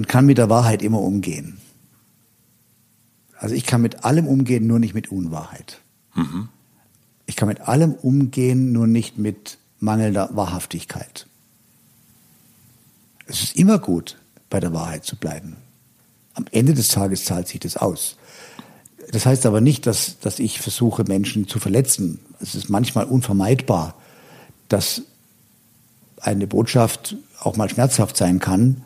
man kann mit der Wahrheit immer umgehen. Also ich kann mit allem umgehen, nur nicht mit Unwahrheit. Mhm. Ich kann mit allem umgehen, nur nicht mit mangelnder Wahrhaftigkeit. Es ist immer gut, bei der Wahrheit zu bleiben. Am Ende des Tages zahlt sich das aus. Das heißt aber nicht, dass, dass ich versuche, Menschen zu verletzen. Es ist manchmal unvermeidbar, dass eine Botschaft auch mal schmerzhaft sein kann.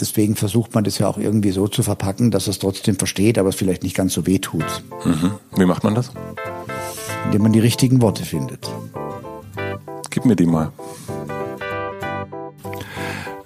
Deswegen versucht man das ja auch irgendwie so zu verpacken, dass es trotzdem versteht, aber es vielleicht nicht ganz so weh tut. Mhm. Wie macht man das? Indem man die richtigen Worte findet. Gib mir die mal.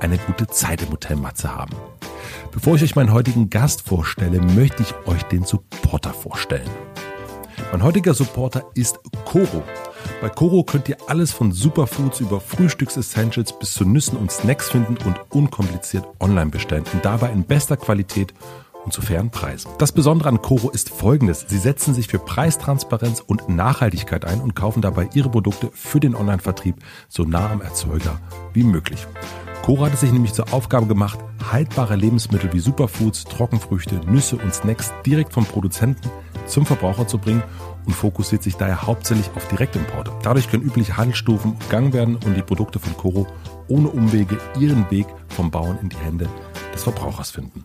eine gute Zeit im Hotel Matze haben. Bevor ich euch meinen heutigen Gast vorstelle, möchte ich euch den Supporter vorstellen. Mein heutiger Supporter ist Coro. Bei Coro könnt ihr alles von Superfoods über Frühstücksessentials bis zu Nüssen und Snacks finden und unkompliziert online bestellen und dabei in bester Qualität und zu fairen Preisen. Das Besondere an Coro ist folgendes. Sie setzen sich für Preistransparenz und Nachhaltigkeit ein und kaufen dabei ihre Produkte für den Online-Vertrieb so nah am Erzeuger wie möglich. Cora hat es sich nämlich zur Aufgabe gemacht, haltbare Lebensmittel wie Superfoods, Trockenfrüchte, Nüsse und Snacks direkt vom Produzenten zum Verbraucher zu bringen und fokussiert sich daher hauptsächlich auf Direktimporte. Dadurch können übliche Handelsstufen umgangen werden und die Produkte von Coro ohne Umwege ihren Weg vom Bauern in die Hände des Verbrauchers finden.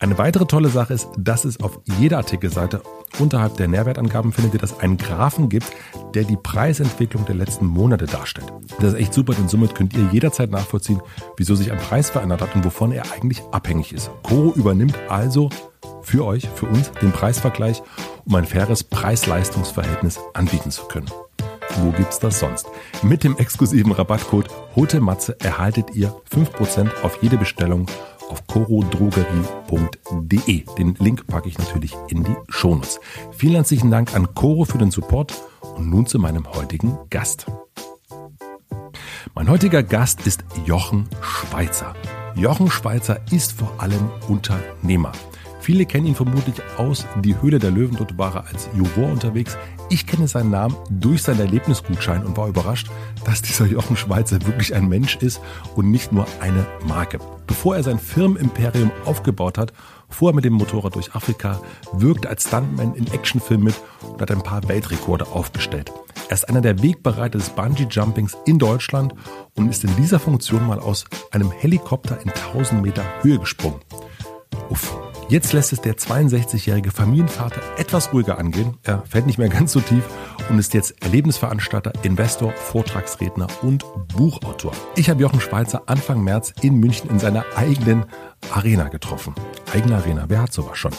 Eine weitere tolle Sache ist, dass es auf jeder Artikelseite unterhalb der Nährwertangaben findet ihr, dass einen Graphen gibt, der die Preisentwicklung der letzten Monate darstellt. Das ist echt super, denn somit könnt ihr jederzeit nachvollziehen, wieso sich ein Preis verändert hat und wovon er eigentlich abhängig ist. Coro übernimmt also für euch, für uns, den Preisvergleich, um ein faires Preis-Leistungs-Verhältnis anbieten zu können. Wo gibt's das sonst? Mit dem exklusiven Rabattcode HOTEMATZE erhaltet ihr 5% auf jede Bestellung auf corodrogerie.de. Den Link packe ich natürlich in die Shownotes. Vielen herzlichen Dank an Coro für den Support und nun zu meinem heutigen Gast. Mein heutiger Gast ist Jochen Schweizer. Jochen Schweizer ist vor allem Unternehmer. Viele kennen ihn vermutlich aus Die Höhle der Löwen. Dort war er als Juror unterwegs. Ich kenne seinen Namen durch seinen Erlebnisgutschein und war überrascht, dass dieser Jochen Schweizer wirklich ein Mensch ist und nicht nur eine Marke. Bevor er sein Firmenimperium aufgebaut hat, fuhr er mit dem Motorrad durch Afrika, wirkte als Stuntman in Actionfilmen mit und hat ein paar Weltrekorde aufgestellt. Er ist einer der Wegbereiter des Bungee-Jumpings in Deutschland und ist in dieser Funktion mal aus einem Helikopter in 1000 Meter Höhe gesprungen. Uff, Jetzt lässt es der 62-jährige Familienvater etwas ruhiger angehen. Er fällt nicht mehr ganz so tief und ist jetzt Erlebnisveranstalter, Investor, Vortragsredner und Buchautor. Ich habe Jochen Schweizer Anfang März in München in seiner eigenen Arena getroffen. Eigene Arena, wer hat sowas schon?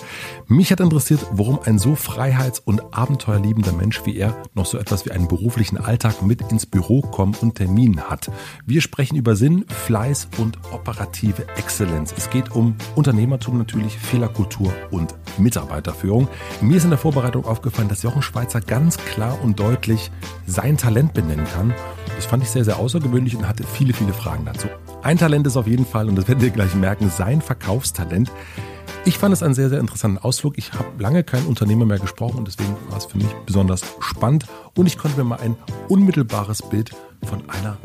Mich hat interessiert, warum ein so freiheits- und abenteuerliebender Mensch wie er noch so etwas wie einen beruflichen Alltag mit ins Büro kommen und Terminen hat. Wir sprechen über Sinn, Fleiß und operative Exzellenz. Es geht um Unternehmertum natürlich, Fehlerkultur und Mitarbeiterführung. Mir ist in der Vorbereitung aufgefallen, dass Jochen Schweizer ganz klar und deutlich sein Talent benennen kann. Das fand ich sehr, sehr außergewöhnlich und hatte viele, viele Fragen dazu. Ein Talent ist auf jeden Fall, und das werdet ihr gleich merken, sein Verkaufstalent. Ich fand es einen sehr, sehr interessanten Ausflug. Ich habe lange keinen Unternehmer mehr gesprochen und deswegen war es für mich besonders spannend und ich konnte mir mal ein unmittelbares Bild von einer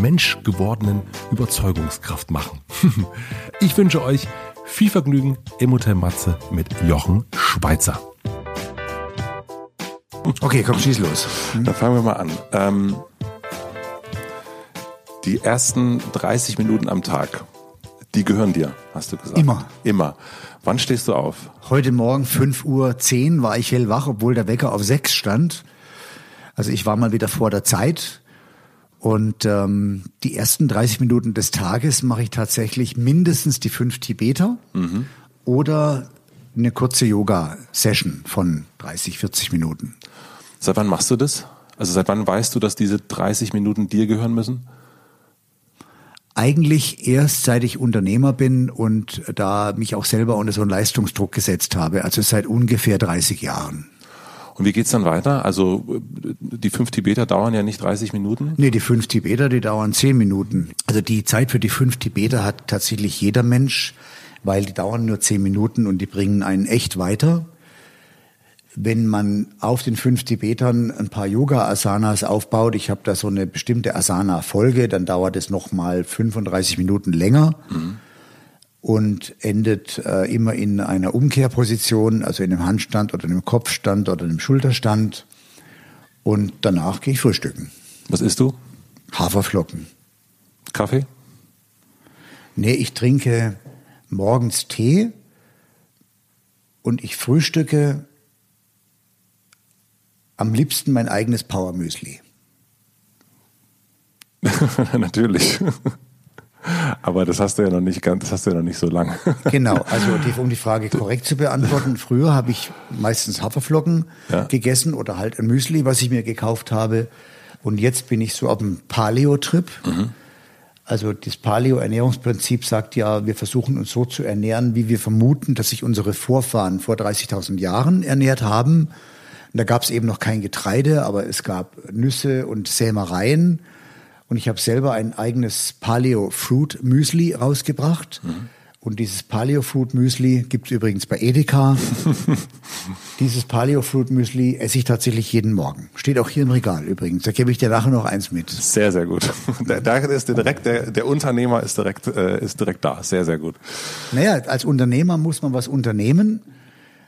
menschgewordenen Überzeugungskraft machen. ich wünsche euch viel Vergnügen im Hotel Matze mit Jochen Schweizer. Okay, komm, schieß los. Dann fangen wir mal an. Ähm, die ersten 30 Minuten am Tag, die gehören dir, hast du gesagt. Immer. Immer. Wann stehst du auf? Heute Morgen 5.10 Uhr war ich hellwach, obwohl der Wecker auf 6 stand. Also ich war mal wieder vor der Zeit. Und ähm, die ersten 30 Minuten des Tages mache ich tatsächlich mindestens die fünf Tibeter mhm. oder eine kurze Yoga-Session von 30, 40 Minuten. Seit wann machst du das? Also seit wann weißt du, dass diese 30 Minuten dir gehören müssen? Eigentlich erst seit ich Unternehmer bin und da mich auch selber unter so einen Leistungsdruck gesetzt habe, also seit ungefähr 30 Jahren. Und wie geht's dann weiter? Also die fünf Tibeter dauern ja nicht 30 Minuten? Nee, die fünf Tibeter, die dauern zehn Minuten. Also die Zeit für die fünf Tibeter hat tatsächlich jeder Mensch, weil die dauern nur zehn Minuten und die bringen einen echt weiter. Wenn man auf den fünf Tibetern ein paar Yoga-Asanas aufbaut, ich habe da so eine bestimmte Asana-Folge, dann dauert es nochmal 35 Minuten länger. Mhm und endet äh, immer in einer Umkehrposition, also in einem Handstand oder einem Kopfstand oder einem Schulterstand. Und danach gehe ich frühstücken. Was isst du? Haferflocken. Kaffee? Nee, ich trinke morgens Tee und ich frühstücke am liebsten mein eigenes Powermüsli. Natürlich. Aber das hast du ja noch nicht ganz, das hast du ja noch nicht so lange. Genau, also die, um die Frage korrekt zu beantworten, früher habe ich meistens Haferflocken ja. gegessen oder halt ein Müsli, was ich mir gekauft habe. Und jetzt bin ich so auf dem Paleo-Trip. Mhm. Also das Paleo-Ernährungsprinzip sagt ja, wir versuchen uns so zu ernähren, wie wir vermuten, dass sich unsere Vorfahren vor 30.000 Jahren ernährt haben. Und da gab es eben noch kein Getreide, aber es gab Nüsse und Sämereien. Und ich habe selber ein eigenes Paleo Fruit Müsli rausgebracht. Mhm. Und dieses Paleo Fruit Müsli gibt es übrigens bei Edeka. dieses Paleo Fruit Müsli esse ich tatsächlich jeden Morgen. Steht auch hier im Regal übrigens. Da gebe ich dir nachher noch eins mit. Sehr, sehr gut. Da, ist direkt der, der Unternehmer ist direkt äh, ist direkt da. Sehr, sehr gut. Naja, als Unternehmer muss man was unternehmen,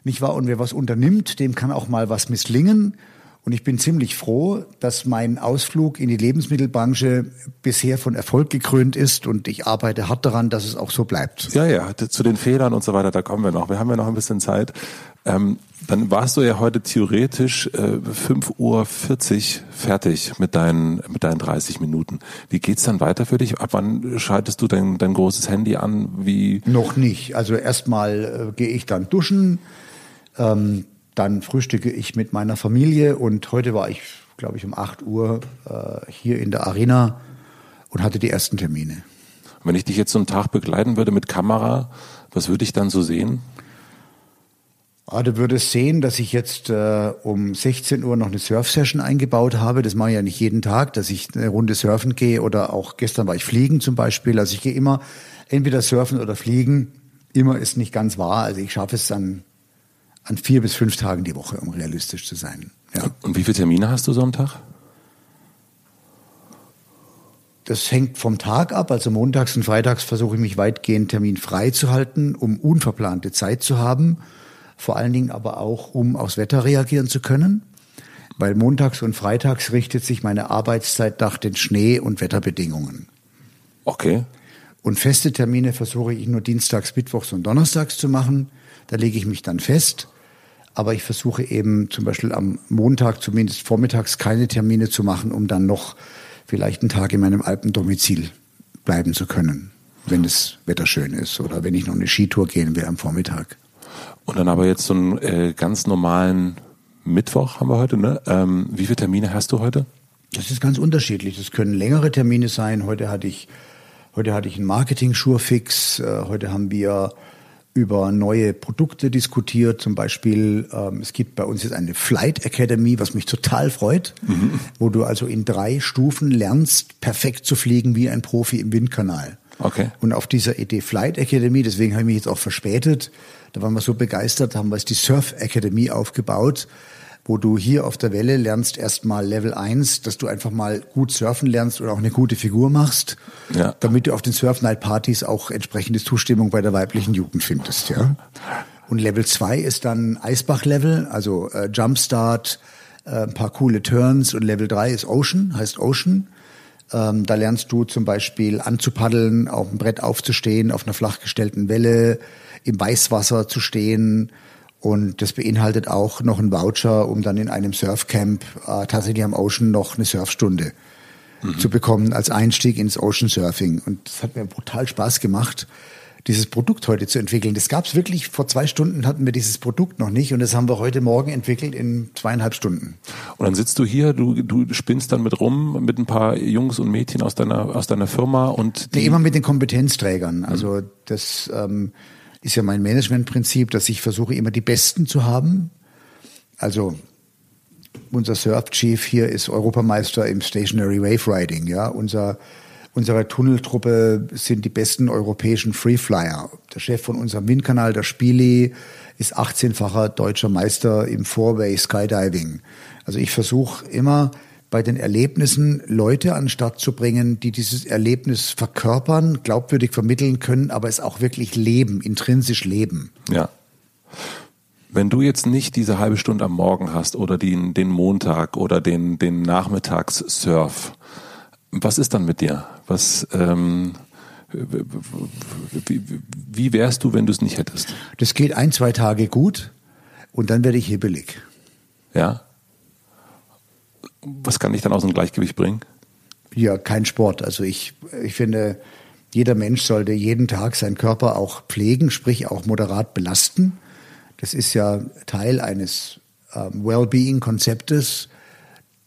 nicht wahr? Und wer was unternimmt, dem kann auch mal was misslingen. Und ich bin ziemlich froh, dass mein Ausflug in die Lebensmittelbranche bisher von Erfolg gekrönt ist und ich arbeite hart daran, dass es auch so bleibt. Ja, ja, zu den Fehlern und so weiter, da kommen wir noch. Wir haben ja noch ein bisschen Zeit. Ähm, dann warst du ja heute theoretisch äh, 5.40 Uhr fertig mit deinen, mit deinen 30 Minuten. Wie geht's dann weiter für dich? Ab wann schaltest du dein, dein großes Handy an? Wie? Noch nicht. Also erstmal äh, gehe ich dann duschen. Ähm, dann frühstücke ich mit meiner Familie und heute war ich, glaube ich, um 8 Uhr äh, hier in der Arena und hatte die ersten Termine. Wenn ich dich jetzt so einen Tag begleiten würde mit Kamera, was würde ich dann so sehen? Ah, du würdest sehen, dass ich jetzt äh, um 16 Uhr noch eine Surf-Session eingebaut habe. Das mache ich ja nicht jeden Tag, dass ich eine Runde surfen gehe oder auch gestern war ich fliegen zum Beispiel. Also ich gehe immer entweder surfen oder fliegen. Immer ist nicht ganz wahr. Also ich schaffe es dann an vier bis fünf Tagen die Woche, um realistisch zu sein. Ja. Und wie viele Termine hast du so am Tag? Das hängt vom Tag ab. Also montags und freitags versuche ich mich weitgehend terminfrei zu halten, um unverplante Zeit zu haben. Vor allen Dingen aber auch, um aufs Wetter reagieren zu können. Weil montags und freitags richtet sich meine Arbeitszeit nach den Schnee- und Wetterbedingungen. Okay. Und feste Termine versuche ich nur dienstags, mittwochs und donnerstags zu machen. Da lege ich mich dann fest. Aber ich versuche eben zum Beispiel am Montag zumindest vormittags keine Termine zu machen, um dann noch vielleicht einen Tag in meinem Alpendomizil bleiben zu können, wenn das Wetter schön ist oder wenn ich noch eine Skitour gehen will am Vormittag. Und dann aber jetzt so einen äh, ganz normalen Mittwoch haben wir heute, ne? Ähm, wie viele Termine hast du heute? Das ist ganz unterschiedlich. Das können längere Termine sein. Heute hatte ich, heute hatte ich einen Marketing-Schurfix. Äh, heute haben wir über neue Produkte diskutiert. Zum Beispiel, ähm, es gibt bei uns jetzt eine Flight Academy, was mich total freut, mhm. wo du also in drei Stufen lernst, perfekt zu fliegen wie ein Profi im Windkanal. Okay. Und auf dieser Idee Flight Academy, deswegen habe ich mich jetzt auch verspätet, da waren wir so begeistert, haben wir jetzt die Surf Academy aufgebaut wo du hier auf der Welle lernst erstmal Level 1, dass du einfach mal gut surfen lernst oder auch eine gute Figur machst, ja. damit du auf den Surf Night Partys auch entsprechende Zustimmung bei der weiblichen Jugend findest, ja. Und Level 2 ist dann Eisbach Level, also äh, Jumpstart, äh, ein paar coole Turns und Level 3 ist Ocean, heißt Ocean. Ähm, da lernst du zum Beispiel anzupaddeln, auf dem Brett aufzustehen, auf einer flachgestellten Welle, im Weißwasser zu stehen, und das beinhaltet auch noch einen Voucher, um dann in einem Surfcamp äh, tatsächlich am Ocean noch eine Surfstunde mhm. zu bekommen als Einstieg ins Ocean Surfing. Und das hat mir brutal Spaß gemacht, dieses Produkt heute zu entwickeln. Das gab es wirklich, vor zwei Stunden hatten wir dieses Produkt noch nicht und das haben wir heute Morgen entwickelt in zweieinhalb Stunden. Und dann sitzt du hier, du, du spinnst dann mit rum mit ein paar Jungs und Mädchen aus deiner, aus deiner Firma und die nee, immer mit den Kompetenzträgern. Also mhm. das ähm, ist ja mein Managementprinzip, dass ich versuche, immer die Besten zu haben. Also unser Surf Chief hier ist Europameister im Stationary Wave Riding. Ja, unser Unsere Tunneltruppe sind die besten europäischen Freeflyer. Der Chef von unserem Windkanal, der Spieli, ist 18-facher deutscher Meister im Four-Way Skydiving. Also ich versuche immer bei den Erlebnissen Leute an den Start zu bringen, die dieses Erlebnis verkörpern, glaubwürdig vermitteln können, aber es auch wirklich leben, intrinsisch leben. Ja. Wenn du jetzt nicht diese halbe Stunde am Morgen hast oder den, den Montag oder den, den Nachmittagssurf, was ist dann mit dir? Was, ähm, wie, wie wärst du, wenn du es nicht hättest? Das geht ein, zwei Tage gut und dann werde ich hibbelig. Ja. Was kann dich dann aus dem Gleichgewicht bringen? Ja, kein Sport. Also ich, ich finde, jeder Mensch sollte jeden Tag seinen Körper auch pflegen, sprich auch moderat belasten. Das ist ja Teil eines ähm, Wellbeing-Konzeptes,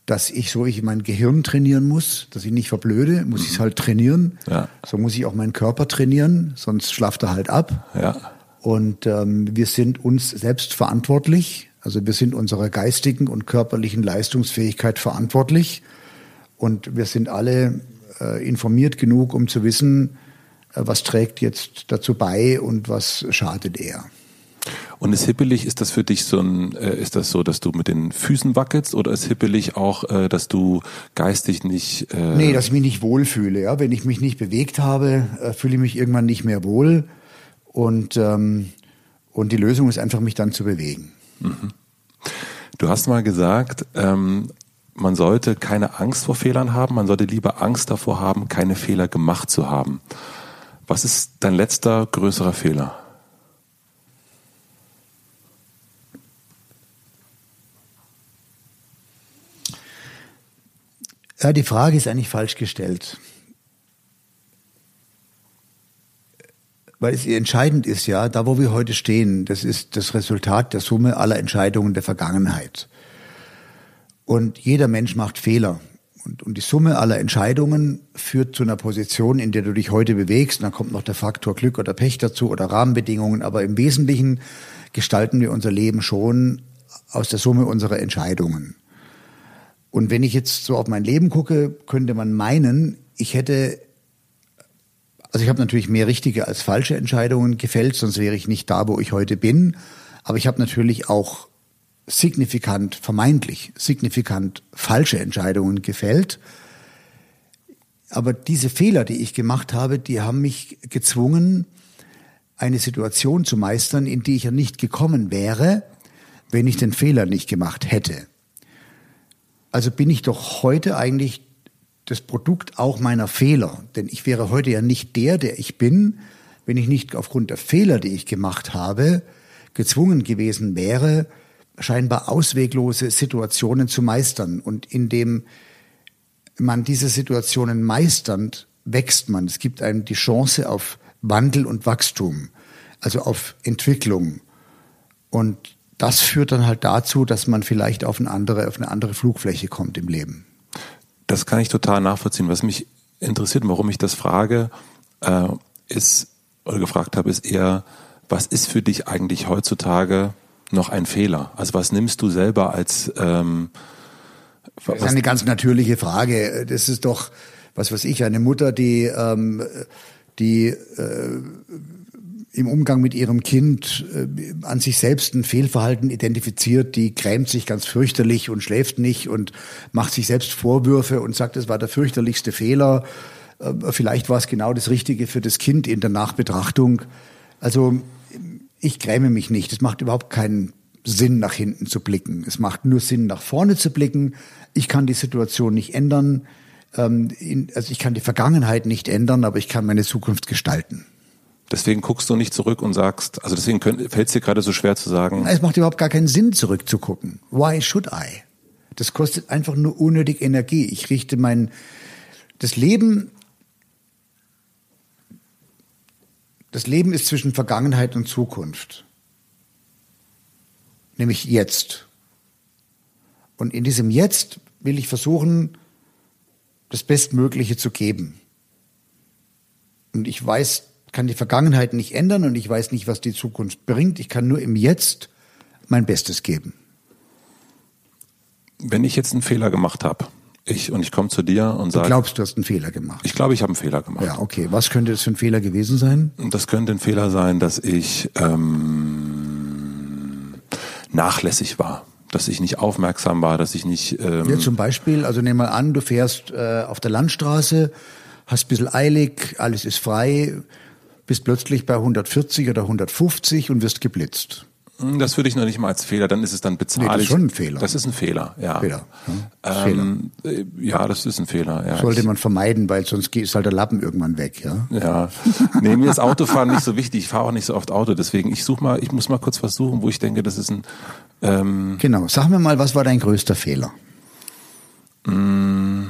dass ich so ich mein Gehirn trainieren muss, dass ich nicht verblöde, muss mhm. ich es halt trainieren. Ja. So muss ich auch meinen Körper trainieren, sonst schlaft er halt ab. Ja. Und ähm, wir sind uns selbst verantwortlich. Also wir sind unserer geistigen und körperlichen Leistungsfähigkeit verantwortlich. Und wir sind alle äh, informiert genug, um zu wissen, äh, was trägt jetzt dazu bei und was schadet eher. Und ist hippelig, ist das für dich so ein, äh, ist das so, dass du mit den Füßen wackelst oder ist hippelig auch, äh, dass du geistig nicht. Äh nee, dass ich mich nicht wohlfühle. Ja? Wenn ich mich nicht bewegt habe, äh, fühle ich mich irgendwann nicht mehr wohl. Und, ähm, und die Lösung ist einfach, mich dann zu bewegen. Mhm. Du hast mal gesagt, ähm, man sollte keine Angst vor Fehlern haben, man sollte lieber Angst davor haben, keine Fehler gemacht zu haben. Was ist dein letzter größerer Fehler? Ja, die Frage ist eigentlich falsch gestellt. Weil es entscheidend ist ja, da wo wir heute stehen, das ist das Resultat der Summe aller Entscheidungen der Vergangenheit. Und jeder Mensch macht Fehler. Und, und die Summe aller Entscheidungen führt zu einer Position, in der du dich heute bewegst. Und dann kommt noch der Faktor Glück oder Pech dazu oder Rahmenbedingungen. Aber im Wesentlichen gestalten wir unser Leben schon aus der Summe unserer Entscheidungen. Und wenn ich jetzt so auf mein Leben gucke, könnte man meinen, ich hätte, also ich habe natürlich mehr richtige als falsche Entscheidungen gefällt, sonst wäre ich nicht da, wo ich heute bin. Aber ich habe natürlich auch signifikant, vermeintlich signifikant falsche Entscheidungen gefällt. Aber diese Fehler, die ich gemacht habe, die haben mich gezwungen, eine Situation zu meistern, in die ich ja nicht gekommen wäre, wenn ich den Fehler nicht gemacht hätte. Also bin ich doch heute eigentlich das Produkt auch meiner Fehler. Denn ich wäre heute ja nicht der, der ich bin, wenn ich nicht aufgrund der Fehler, die ich gemacht habe, gezwungen gewesen wäre, scheinbar ausweglose Situationen zu meistern. Und indem man diese Situationen meisternd, wächst man. Es gibt einem die Chance auf Wandel und Wachstum, also auf Entwicklung. Und das führt dann halt dazu, dass man vielleicht auf eine andere, auf eine andere Flugfläche kommt im Leben. Das kann ich total nachvollziehen. Was mich interessiert, warum ich das frage, äh, ist oder gefragt habe, ist eher, was ist für dich eigentlich heutzutage noch ein Fehler? Also was nimmst du selber als ähm, Das ist eine ganz natürliche Frage. Das ist doch, was weiß ich, eine Mutter, die ähm, die äh, im Umgang mit ihrem Kind äh, an sich selbst ein Fehlverhalten identifiziert, die grämt sich ganz fürchterlich und schläft nicht und macht sich selbst Vorwürfe und sagt, es war der fürchterlichste Fehler. Äh, vielleicht war es genau das Richtige für das Kind in der Nachbetrachtung. Also ich gräme mich nicht. Es macht überhaupt keinen Sinn, nach hinten zu blicken. Es macht nur Sinn, nach vorne zu blicken. Ich kann die Situation nicht ändern. Ähm, also ich kann die Vergangenheit nicht ändern, aber ich kann meine Zukunft gestalten. Deswegen guckst du nicht zurück und sagst, also deswegen fällt es dir gerade so schwer zu sagen. Es macht überhaupt gar keinen Sinn, zurückzugucken. Why should I? Das kostet einfach nur unnötig Energie. Ich richte mein, das Leben, das Leben ist zwischen Vergangenheit und Zukunft. Nämlich jetzt. Und in diesem Jetzt will ich versuchen, das Bestmögliche zu geben. Und ich weiß kann die Vergangenheit nicht ändern und ich weiß nicht, was die Zukunft bringt. Ich kann nur im Jetzt mein Bestes geben. Wenn ich jetzt einen Fehler gemacht habe, ich und ich komme zu dir und sage. Du glaubst, du hast einen Fehler gemacht. Ich glaube, ich habe einen Fehler gemacht. Ja, okay. Was könnte das für ein Fehler gewesen sein? Das könnte ein Fehler sein, dass ich ähm, nachlässig war, dass ich nicht aufmerksam war, dass ich nicht. Ähm ja, zum Beispiel, also nehmen wir an, du fährst äh, auf der Landstraße, hast ein bisschen eilig, alles ist frei, bist plötzlich bei 140 oder 150 und wirst geblitzt. Hm, das würde ich noch nicht mal als Fehler, dann ist es dann bezahllich. Nee, das ist schon ein Fehler. Das ist ein Fehler, ja. Fehler. Ja, ähm, Fehler. Äh, ja das ist ein Fehler. Ja. Sollte man vermeiden, weil sonst ist halt der Lappen irgendwann weg, ja. Ja. Nee, mir ist Autofahren nicht so wichtig. Ich fahre auch nicht so oft Auto, deswegen ich suche mal, ich muss mal kurz was suchen, wo ich denke, das ist ein. Ähm, genau. Sag mir mal, was war dein größter Fehler? Hm,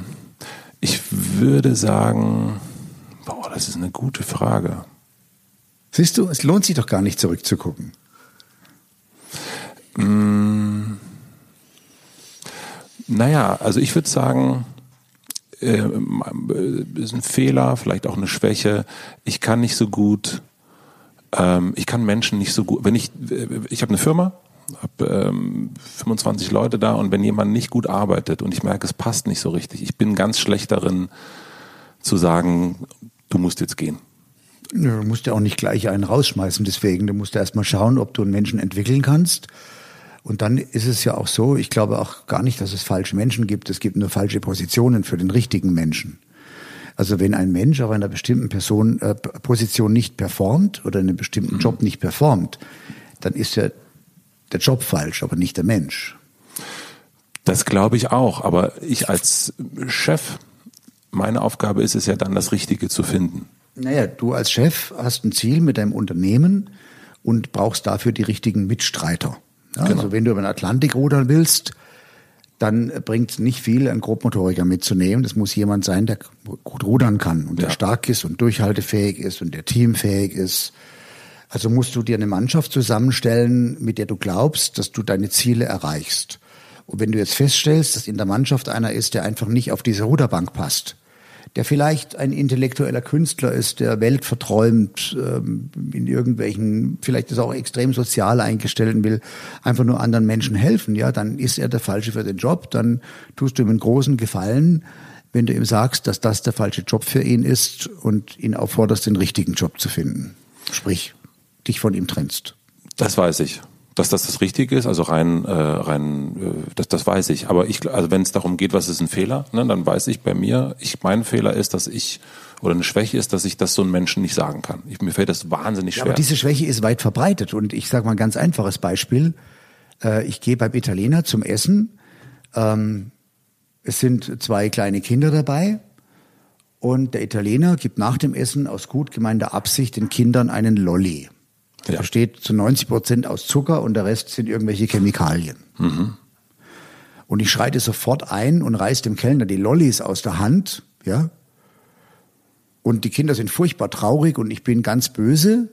ich würde sagen, boah, das ist eine gute Frage. Siehst du, es lohnt sich doch gar nicht zurückzugucken. Mm, naja, also ich würde sagen, äh, ist ein Fehler, vielleicht auch eine Schwäche. Ich kann nicht so gut, ähm, ich kann Menschen nicht so gut, wenn ich, ich habe eine Firma, habe ähm, 25 Leute da und wenn jemand nicht gut arbeitet und ich merke, es passt nicht so richtig, ich bin ganz schlecht darin zu sagen, du musst jetzt gehen. Du musst ja auch nicht gleich einen rausschmeißen, deswegen. Du musst ja erstmal schauen, ob du einen Menschen entwickeln kannst und dann ist es ja auch so, ich glaube auch gar nicht, dass es falsche Menschen gibt. Es gibt nur falsche Positionen für den richtigen Menschen. Also wenn ein Mensch auf einer bestimmten Person, äh, Position nicht performt oder in einem bestimmten Job nicht performt, dann ist ja der Job falsch, aber nicht der Mensch. Das glaube ich auch. Aber ich als Chef, meine Aufgabe ist es ja dann, das Richtige zu finden. Naja, du als Chef hast ein Ziel mit deinem Unternehmen und brauchst dafür die richtigen Mitstreiter. Ja, genau. Also wenn du über den Atlantik rudern willst, dann bringt es nicht viel, einen Grobmotoriker mitzunehmen. Das muss jemand sein, der gut rudern kann und der stark ist und durchhaltefähig ist und der teamfähig ist. Also musst du dir eine Mannschaft zusammenstellen, mit der du glaubst, dass du deine Ziele erreichst. Und wenn du jetzt feststellst, dass in der Mannschaft einer ist, der einfach nicht auf diese Ruderbank passt, der vielleicht ein intellektueller Künstler ist, der Welt verträumt, ähm, in irgendwelchen, vielleicht ist auch extrem sozial eingestellt und will einfach nur anderen Menschen helfen, ja, dann ist er der Falsche für den Job, dann tust du ihm einen großen Gefallen, wenn du ihm sagst, dass das der falsche Job für ihn ist und ihn aufforderst, den richtigen Job zu finden. Sprich, dich von ihm trennst. Das weiß ich dass das das Richtige ist, also rein, äh, rein, äh, das, das weiß ich. Aber ich, also wenn es darum geht, was ist ein Fehler, ne, dann weiß ich bei mir, ich, mein Fehler ist, dass ich oder eine Schwäche ist, dass ich das so einem Menschen nicht sagen kann. Ich, mir fällt das wahnsinnig schwer. Ja, aber diese Schwäche ist weit verbreitet und ich sage mal ein ganz einfaches Beispiel. Äh, ich gehe beim Italiener zum Essen. Ähm, es sind zwei kleine Kinder dabei und der Italiener gibt nach dem Essen aus gut gemeinter Absicht den Kindern einen Lolli. Der ja. besteht zu 90 Prozent aus Zucker und der Rest sind irgendwelche Chemikalien. Mhm. Und ich schreite sofort ein und reiß dem Kellner die Lollis aus der Hand, ja. Und die Kinder sind furchtbar traurig und ich bin ganz böse.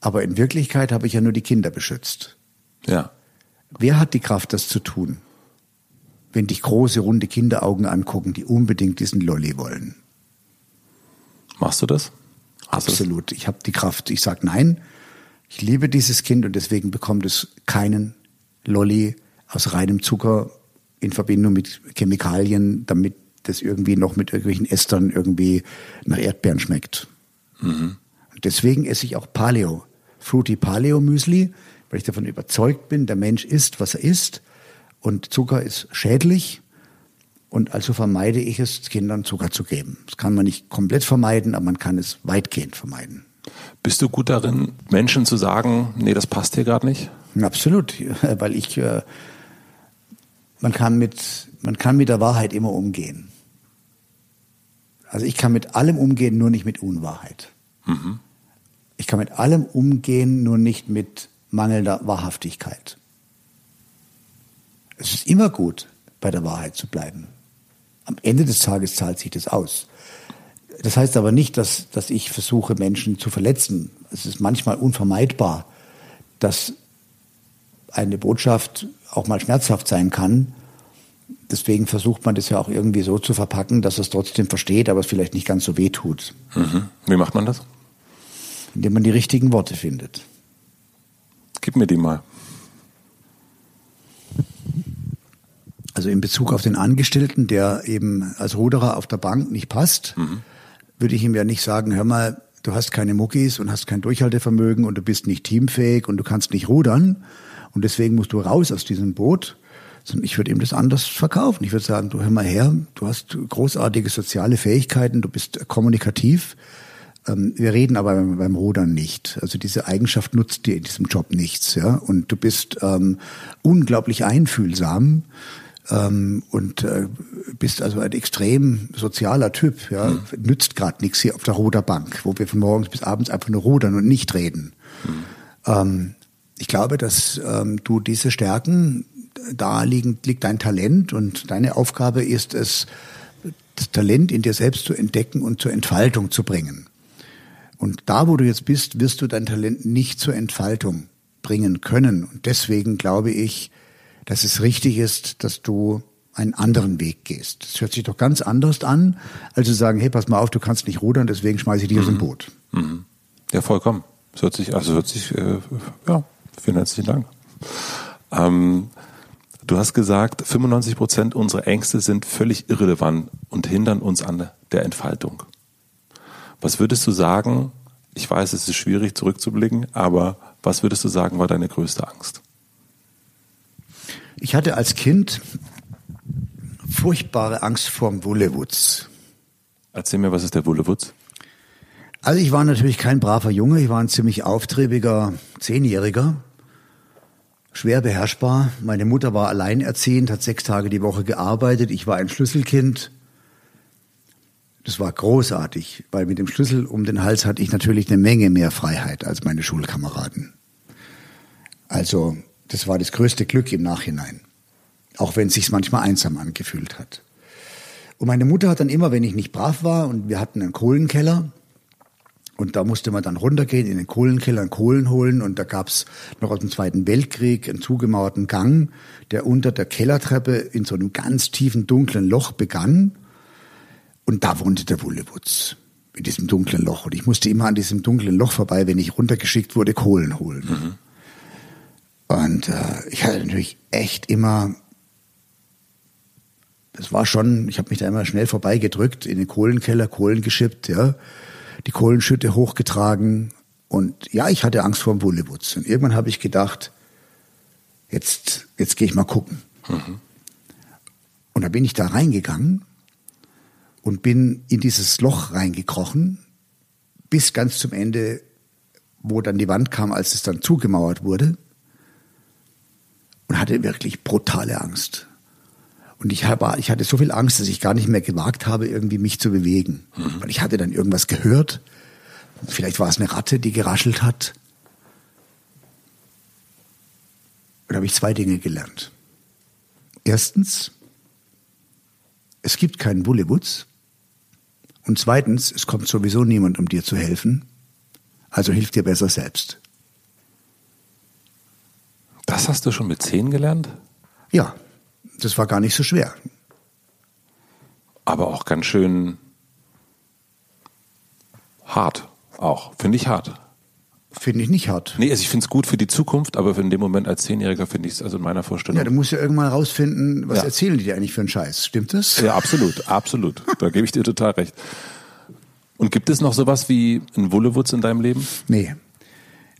Aber in Wirklichkeit habe ich ja nur die Kinder beschützt. Ja. Wer hat die Kraft, das zu tun? Wenn dich große, runde Kinderaugen angucken, die unbedingt diesen Lolli wollen. Machst du das? Absolut. Ich habe die Kraft. Ich sage nein. Ich liebe dieses Kind und deswegen bekommt es keinen Lolli aus reinem Zucker in Verbindung mit Chemikalien, damit das irgendwie noch mit irgendwelchen Estern irgendwie nach Erdbeeren schmeckt. Mhm. Und deswegen esse ich auch Paleo, Fruity Paleo Müsli, weil ich davon überzeugt bin, der Mensch isst, was er isst und Zucker ist schädlich und also vermeide ich es, Kindern Zucker zu geben. Das kann man nicht komplett vermeiden, aber man kann es weitgehend vermeiden. Bist du gut darin, Menschen zu sagen, nee, das passt hier gerade nicht? Absolut, weil ich, äh, man kann mit, man kann mit der Wahrheit immer umgehen. Also ich kann mit allem umgehen, nur nicht mit Unwahrheit. Mhm. Ich kann mit allem umgehen, nur nicht mit mangelnder Wahrhaftigkeit. Es ist immer gut, bei der Wahrheit zu bleiben am Ende des Tages zahlt sich das aus. Das heißt aber nicht, dass, dass ich versuche, Menschen zu verletzen. Es ist manchmal unvermeidbar, dass eine Botschaft auch mal schmerzhaft sein kann. Deswegen versucht man das ja auch irgendwie so zu verpacken, dass es trotzdem versteht, aber es vielleicht nicht ganz so weh tut. Mhm. Wie macht man das? Indem man die richtigen Worte findet. Gib mir die mal. Also in Bezug auf den Angestellten, der eben als Ruderer auf der Bank nicht passt, mhm. würde ich ihm ja nicht sagen, hör mal, du hast keine Muckis und hast kein Durchhaltevermögen und du bist nicht teamfähig und du kannst nicht rudern und deswegen musst du raus aus diesem Boot. Sondern ich würde ihm das anders verkaufen. Ich würde sagen, du hör mal her, du hast großartige soziale Fähigkeiten, du bist kommunikativ. Ähm, wir reden aber beim, beim Rudern nicht. Also diese Eigenschaft nutzt dir in diesem Job nichts, ja. Und du bist ähm, unglaublich einfühlsam ähm, und äh, bist also ein extrem sozialer Typ. Ja? Mhm. Nützt gerade nichts hier auf der Ruderbank, wo wir von morgens bis abends einfach nur rudern und nicht reden. Mhm. Ähm, ich glaube, dass ähm, du diese Stärken, da liegen, liegt dein Talent und deine Aufgabe ist es, das Talent in dir selbst zu entdecken und zur Entfaltung zu bringen. Und da, wo du jetzt bist, wirst du dein Talent nicht zur Entfaltung bringen können. Und deswegen glaube ich, dass es richtig ist, dass du einen anderen Weg gehst. Das hört sich doch ganz anders an, als zu sagen, hey, pass mal auf, du kannst nicht rudern, deswegen schmeiße ich dich mhm. aus dem. Boot. Mhm. Ja, vollkommen. Das hört sich, also hört sich, äh, ja, vielen herzlichen Dank. Ähm, du hast gesagt, 95 Prozent unserer Ängste sind völlig irrelevant und hindern uns an der Entfaltung. Was würdest du sagen, ich weiß, es ist schwierig zurückzublicken, aber was würdest du sagen, war deine größte Angst? Ich hatte als Kind furchtbare Angst vorm Wullewutz. Erzähl mir, was ist der Wullewutz? Also ich war natürlich kein braver Junge, ich war ein ziemlich auftriebiger Zehnjähriger, schwer beherrschbar. Meine Mutter war alleinerziehend, hat sechs Tage die Woche gearbeitet, ich war ein Schlüsselkind. Das war großartig, weil mit dem Schlüssel um den Hals hatte ich natürlich eine Menge mehr Freiheit als meine Schulkameraden. Also das war das größte Glück im Nachhinein. Auch wenn es sich manchmal einsam angefühlt hat. Und meine Mutter hat dann immer, wenn ich nicht brav war, und wir hatten einen Kohlenkeller, und da musste man dann runtergehen in den Kohlenkeller, Kohlen holen. Und da gab's noch aus dem Zweiten Weltkrieg einen zugemauerten Gang, der unter der Kellertreppe in so einem ganz tiefen, dunklen Loch begann. Und da wohnte der Wullewutz in diesem dunklen Loch. Und ich musste immer an diesem dunklen Loch vorbei, wenn ich runtergeschickt wurde, Kohlen holen. Mhm. Und äh, ich hatte natürlich echt immer, das war schon, ich habe mich da immer schnell vorbeigedrückt, in den Kohlenkeller, Kohlen geschippt, ja, die Kohlenschütte hochgetragen. Und ja, ich hatte Angst vor dem Bullewutz. Und irgendwann habe ich gedacht, jetzt, jetzt gehe ich mal gucken. Mhm. Und da bin ich da reingegangen und bin in dieses Loch reingekrochen, bis ganz zum Ende, wo dann die Wand kam, als es dann zugemauert wurde und hatte wirklich brutale Angst. Und ich, habe, ich hatte so viel Angst, dass ich gar nicht mehr gewagt habe, irgendwie mich zu bewegen. Mhm. Weil ich hatte dann irgendwas gehört. Vielleicht war es eine Ratte, die geraschelt hat. Und da habe ich zwei Dinge gelernt. Erstens, es gibt keinen Bullewutz. Und zweitens, es kommt sowieso niemand, um dir zu helfen. Also hilf dir besser selbst. Das hast du schon mit zehn gelernt? Ja, das war gar nicht so schwer. Aber auch ganz schön hart. Auch. Finde ich hart. Finde ich nicht hart. Nee, also ich finde es gut für die Zukunft, aber in dem Moment als Zehnjähriger finde ich es also in meiner Vorstellung. Ja, du musst ja irgendwann rausfinden, was ja. erzählen die dir eigentlich für einen Scheiß. Stimmt das? Ja, absolut, absolut. Da gebe ich dir total recht. Und gibt es noch sowas wie ein Wullewutz in deinem Leben? Nee.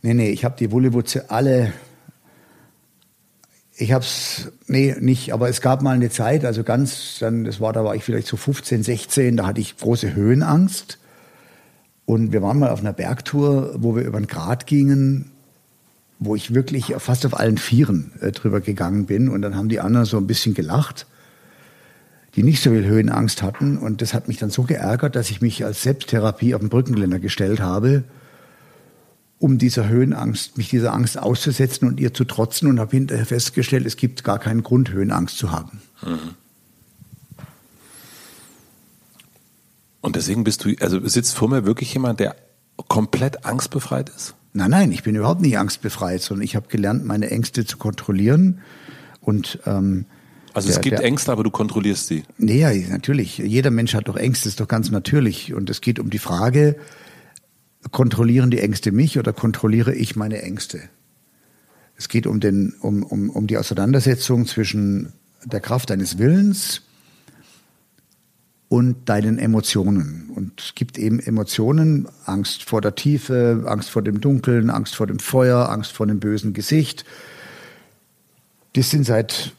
Nee, nee, ich habe die Wullewutze alle ich habe es, nee, nicht, aber es gab mal eine Zeit, also ganz, dann, das war, da war ich vielleicht so 15, 16, da hatte ich große Höhenangst. Und wir waren mal auf einer Bergtour, wo wir über den Grat gingen, wo ich wirklich fast auf allen Vieren äh, drüber gegangen bin. Und dann haben die anderen so ein bisschen gelacht, die nicht so viel Höhenangst hatten. Und das hat mich dann so geärgert, dass ich mich als Selbsttherapie auf den Brückengeländer gestellt habe um dieser Höhenangst, mich dieser Angst auszusetzen und ihr zu trotzen und habe hinterher festgestellt, es gibt gar keinen Grund, Höhenangst zu haben. Mhm. Und deswegen bist du, also sitzt vor mir wirklich jemand, der komplett angstbefreit ist? Nein, nein, ich bin überhaupt nicht angstbefreit, sondern ich habe gelernt, meine Ängste zu kontrollieren und ähm, also der, es gibt der, Ängste, aber du kontrollierst sie. Nee, ja, natürlich. Jeder Mensch hat doch Ängste, ist doch ganz natürlich. Und es geht um die Frage, kontrollieren die Ängste mich oder kontrolliere ich meine Ängste? Es geht um, den, um, um, um die Auseinandersetzung zwischen der Kraft deines Willens und deinen Emotionen. Und es gibt eben Emotionen, Angst vor der Tiefe, Angst vor dem Dunkeln, Angst vor dem Feuer, Angst vor dem bösen Gesicht. Die sind seit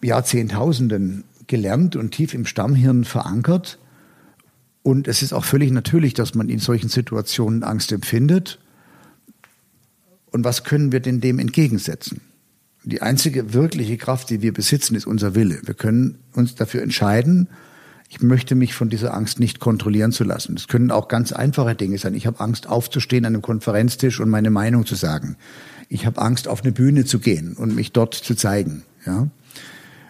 Jahrzehntausenden gelernt und tief im Stammhirn verankert. Und es ist auch völlig natürlich, dass man in solchen Situationen Angst empfindet. Und was können wir denn dem entgegensetzen? Die einzige wirkliche Kraft, die wir besitzen, ist unser Wille. Wir können uns dafür entscheiden, ich möchte mich von dieser Angst nicht kontrollieren zu lassen. Das können auch ganz einfache Dinge sein. Ich habe Angst, aufzustehen an einem Konferenztisch und meine Meinung zu sagen. Ich habe Angst, auf eine Bühne zu gehen und mich dort zu zeigen. Ja?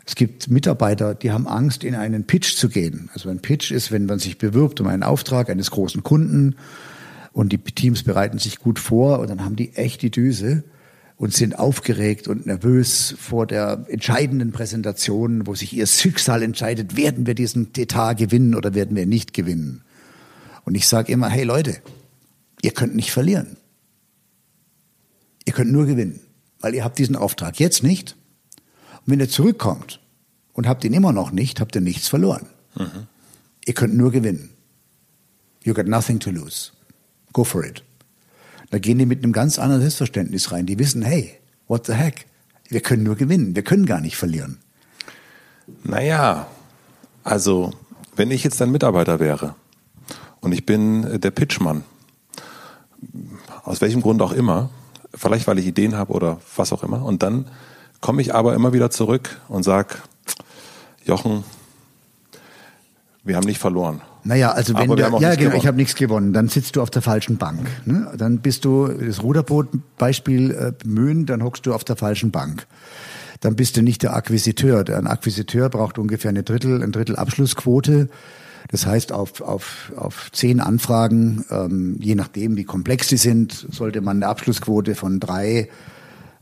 Es gibt Mitarbeiter, die haben Angst, in einen Pitch zu gehen. Also ein Pitch ist, wenn man sich bewirbt um einen Auftrag eines großen Kunden und die Teams bereiten sich gut vor und dann haben die echt die Düse und sind aufgeregt und nervös vor der entscheidenden Präsentation, wo sich ihr Schicksal entscheidet, werden wir diesen Etat gewinnen oder werden wir nicht gewinnen. Und ich sage immer, hey Leute, ihr könnt nicht verlieren. Ihr könnt nur gewinnen, weil ihr habt diesen Auftrag jetzt nicht. Und wenn ihr zurückkommt und habt ihn immer noch nicht, habt ihr nichts verloren. Mhm. Ihr könnt nur gewinnen. You got nothing to lose. Go for it. Da gehen die mit einem ganz anderen Selbstverständnis rein. Die wissen, hey, what the heck? Wir können nur gewinnen. Wir können gar nicht verlieren. Naja, also, wenn ich jetzt ein Mitarbeiter wäre und ich bin der Pitchmann, aus welchem Grund auch immer, vielleicht weil ich Ideen habe oder was auch immer, und dann komme ich aber immer wieder zurück und sage, Jochen, wir haben nicht verloren. Naja, also wenn du, ja genau, ich habe nichts gewonnen, dann sitzt du auf der falschen Bank. Ne? Dann bist du das Ruderboot-Beispiel äh, bemühen, dann hockst du auf der falschen Bank. Dann bist du nicht der Akquisiteur. Ein Akquisiteur braucht ungefähr eine Drittel, ein Drittel Abschlussquote. Das heißt, auf, auf, auf zehn Anfragen, ähm, je nachdem, wie komplex sie sind, sollte man eine Abschlussquote von drei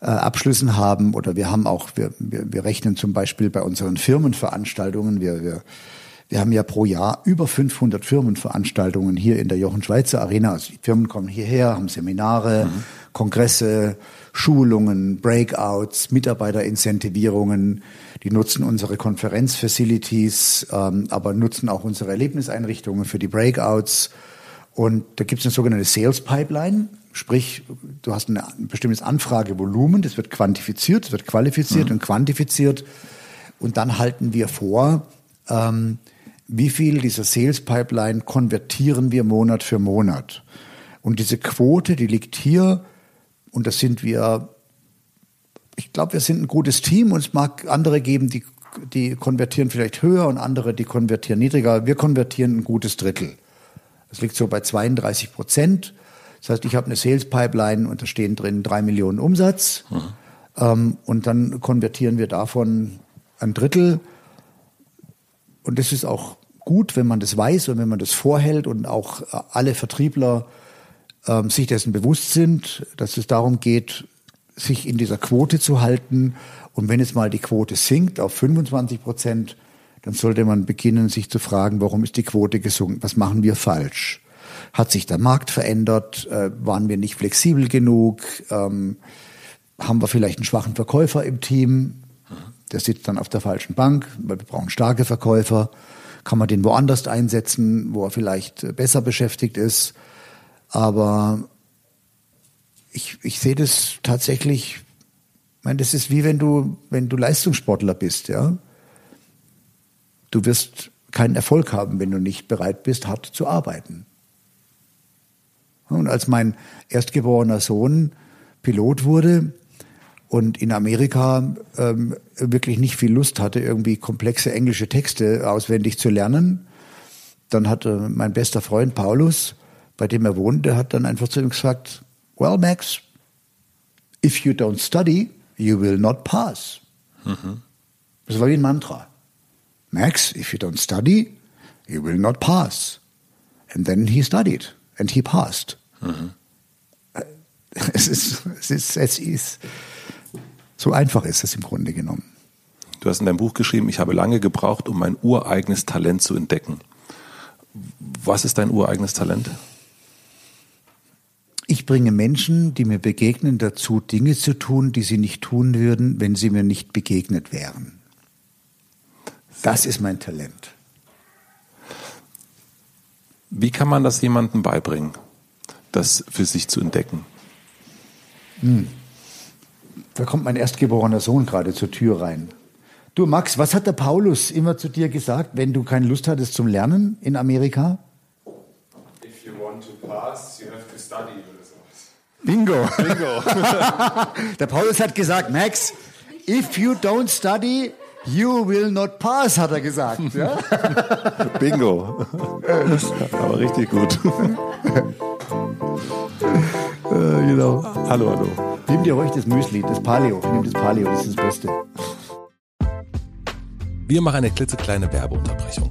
äh, Abschlüssen haben. Oder wir haben auch, wir, wir, wir rechnen zum Beispiel bei unseren Firmenveranstaltungen, wir, wir wir haben ja pro Jahr über 500 Firmenveranstaltungen hier in der Jochen Schweizer Arena. Also die Firmen kommen hierher, haben Seminare, mhm. Kongresse, Schulungen, Breakouts, Mitarbeiterincentivierungen. Die nutzen unsere Konferenzfacilities, ähm, aber nutzen auch unsere Erlebniseinrichtungen für die Breakouts. Und da gibt es eine sogenannte Sales Pipeline. Sprich, du hast ein bestimmtes Anfragevolumen, das wird quantifiziert, das wird qualifiziert mhm. und quantifiziert. Und dann halten wir vor, ähm, wie viel dieser Sales Pipeline konvertieren wir Monat für Monat. Und diese Quote, die liegt hier, und das sind wir, ich glaube, wir sind ein gutes Team und es mag andere geben, die, die konvertieren vielleicht höher und andere, die konvertieren niedriger. Wir konvertieren ein gutes Drittel. Das liegt so bei 32 Prozent. Das heißt, ich habe eine Sales Pipeline und da stehen drin drei Millionen Umsatz. Mhm. Ähm, und dann konvertieren wir davon ein Drittel. Und das ist auch gut, wenn man das weiß und wenn man das vorhält und auch äh, alle Vertriebler ähm, sich dessen bewusst sind, dass es darum geht, sich in dieser Quote zu halten. Und wenn jetzt mal die Quote sinkt auf 25 Prozent, dann sollte man beginnen, sich zu fragen, warum ist die Quote gesunken? Was machen wir falsch? Hat sich der Markt verändert? Äh, waren wir nicht flexibel genug? Ähm, haben wir vielleicht einen schwachen Verkäufer im Team? Der sitzt dann auf der falschen Bank, weil wir brauchen starke Verkäufer kann man den woanders einsetzen, wo er vielleicht besser beschäftigt ist. Aber ich, ich sehe das tatsächlich, ich meine, das ist wie wenn du, wenn du Leistungssportler bist, ja. Du wirst keinen Erfolg haben, wenn du nicht bereit bist, hart zu arbeiten. Und als mein erstgeborener Sohn Pilot wurde, und in Amerika ähm, wirklich nicht viel Lust hatte, irgendwie komplexe englische Texte auswendig zu lernen. Dann hatte mein bester Freund Paulus, bei dem er wohnte, hat dann einfach zu ihm gesagt, well, Max, if you don't study, you will not pass. Mhm. Das war wie ein Mantra. Max, if you don't study, you will not pass. And then he studied and he passed. Mhm. Es ist, es ist, es ist, so einfach ist es im Grunde genommen. Du hast in deinem Buch geschrieben, ich habe lange gebraucht, um mein ureigenes Talent zu entdecken. Was ist dein ureigenes Talent? Ich bringe Menschen, die mir begegnen, dazu, Dinge zu tun, die sie nicht tun würden, wenn sie mir nicht begegnet wären. Das ist mein Talent. Wie kann man das jemandem beibringen, das für sich zu entdecken? Hm. Da kommt mein erstgeborener Sohn gerade zur Tür rein. Du Max, was hat der Paulus immer zu dir gesagt, wenn du keine Lust hattest zum Lernen in Amerika? If you want to pass, you have to study oder sowas. Bingo. Bingo. der Paulus hat gesagt, Max, if you don't study, you will not pass, hat er gesagt. Ja? Bingo. Aber richtig gut. äh, genau. Hallo, hallo. Nimm dir ruhig das Müsli, das Paleo. Nimm das Paleo, das ist das Beste. Wir machen eine klitzekleine Werbeunterbrechung.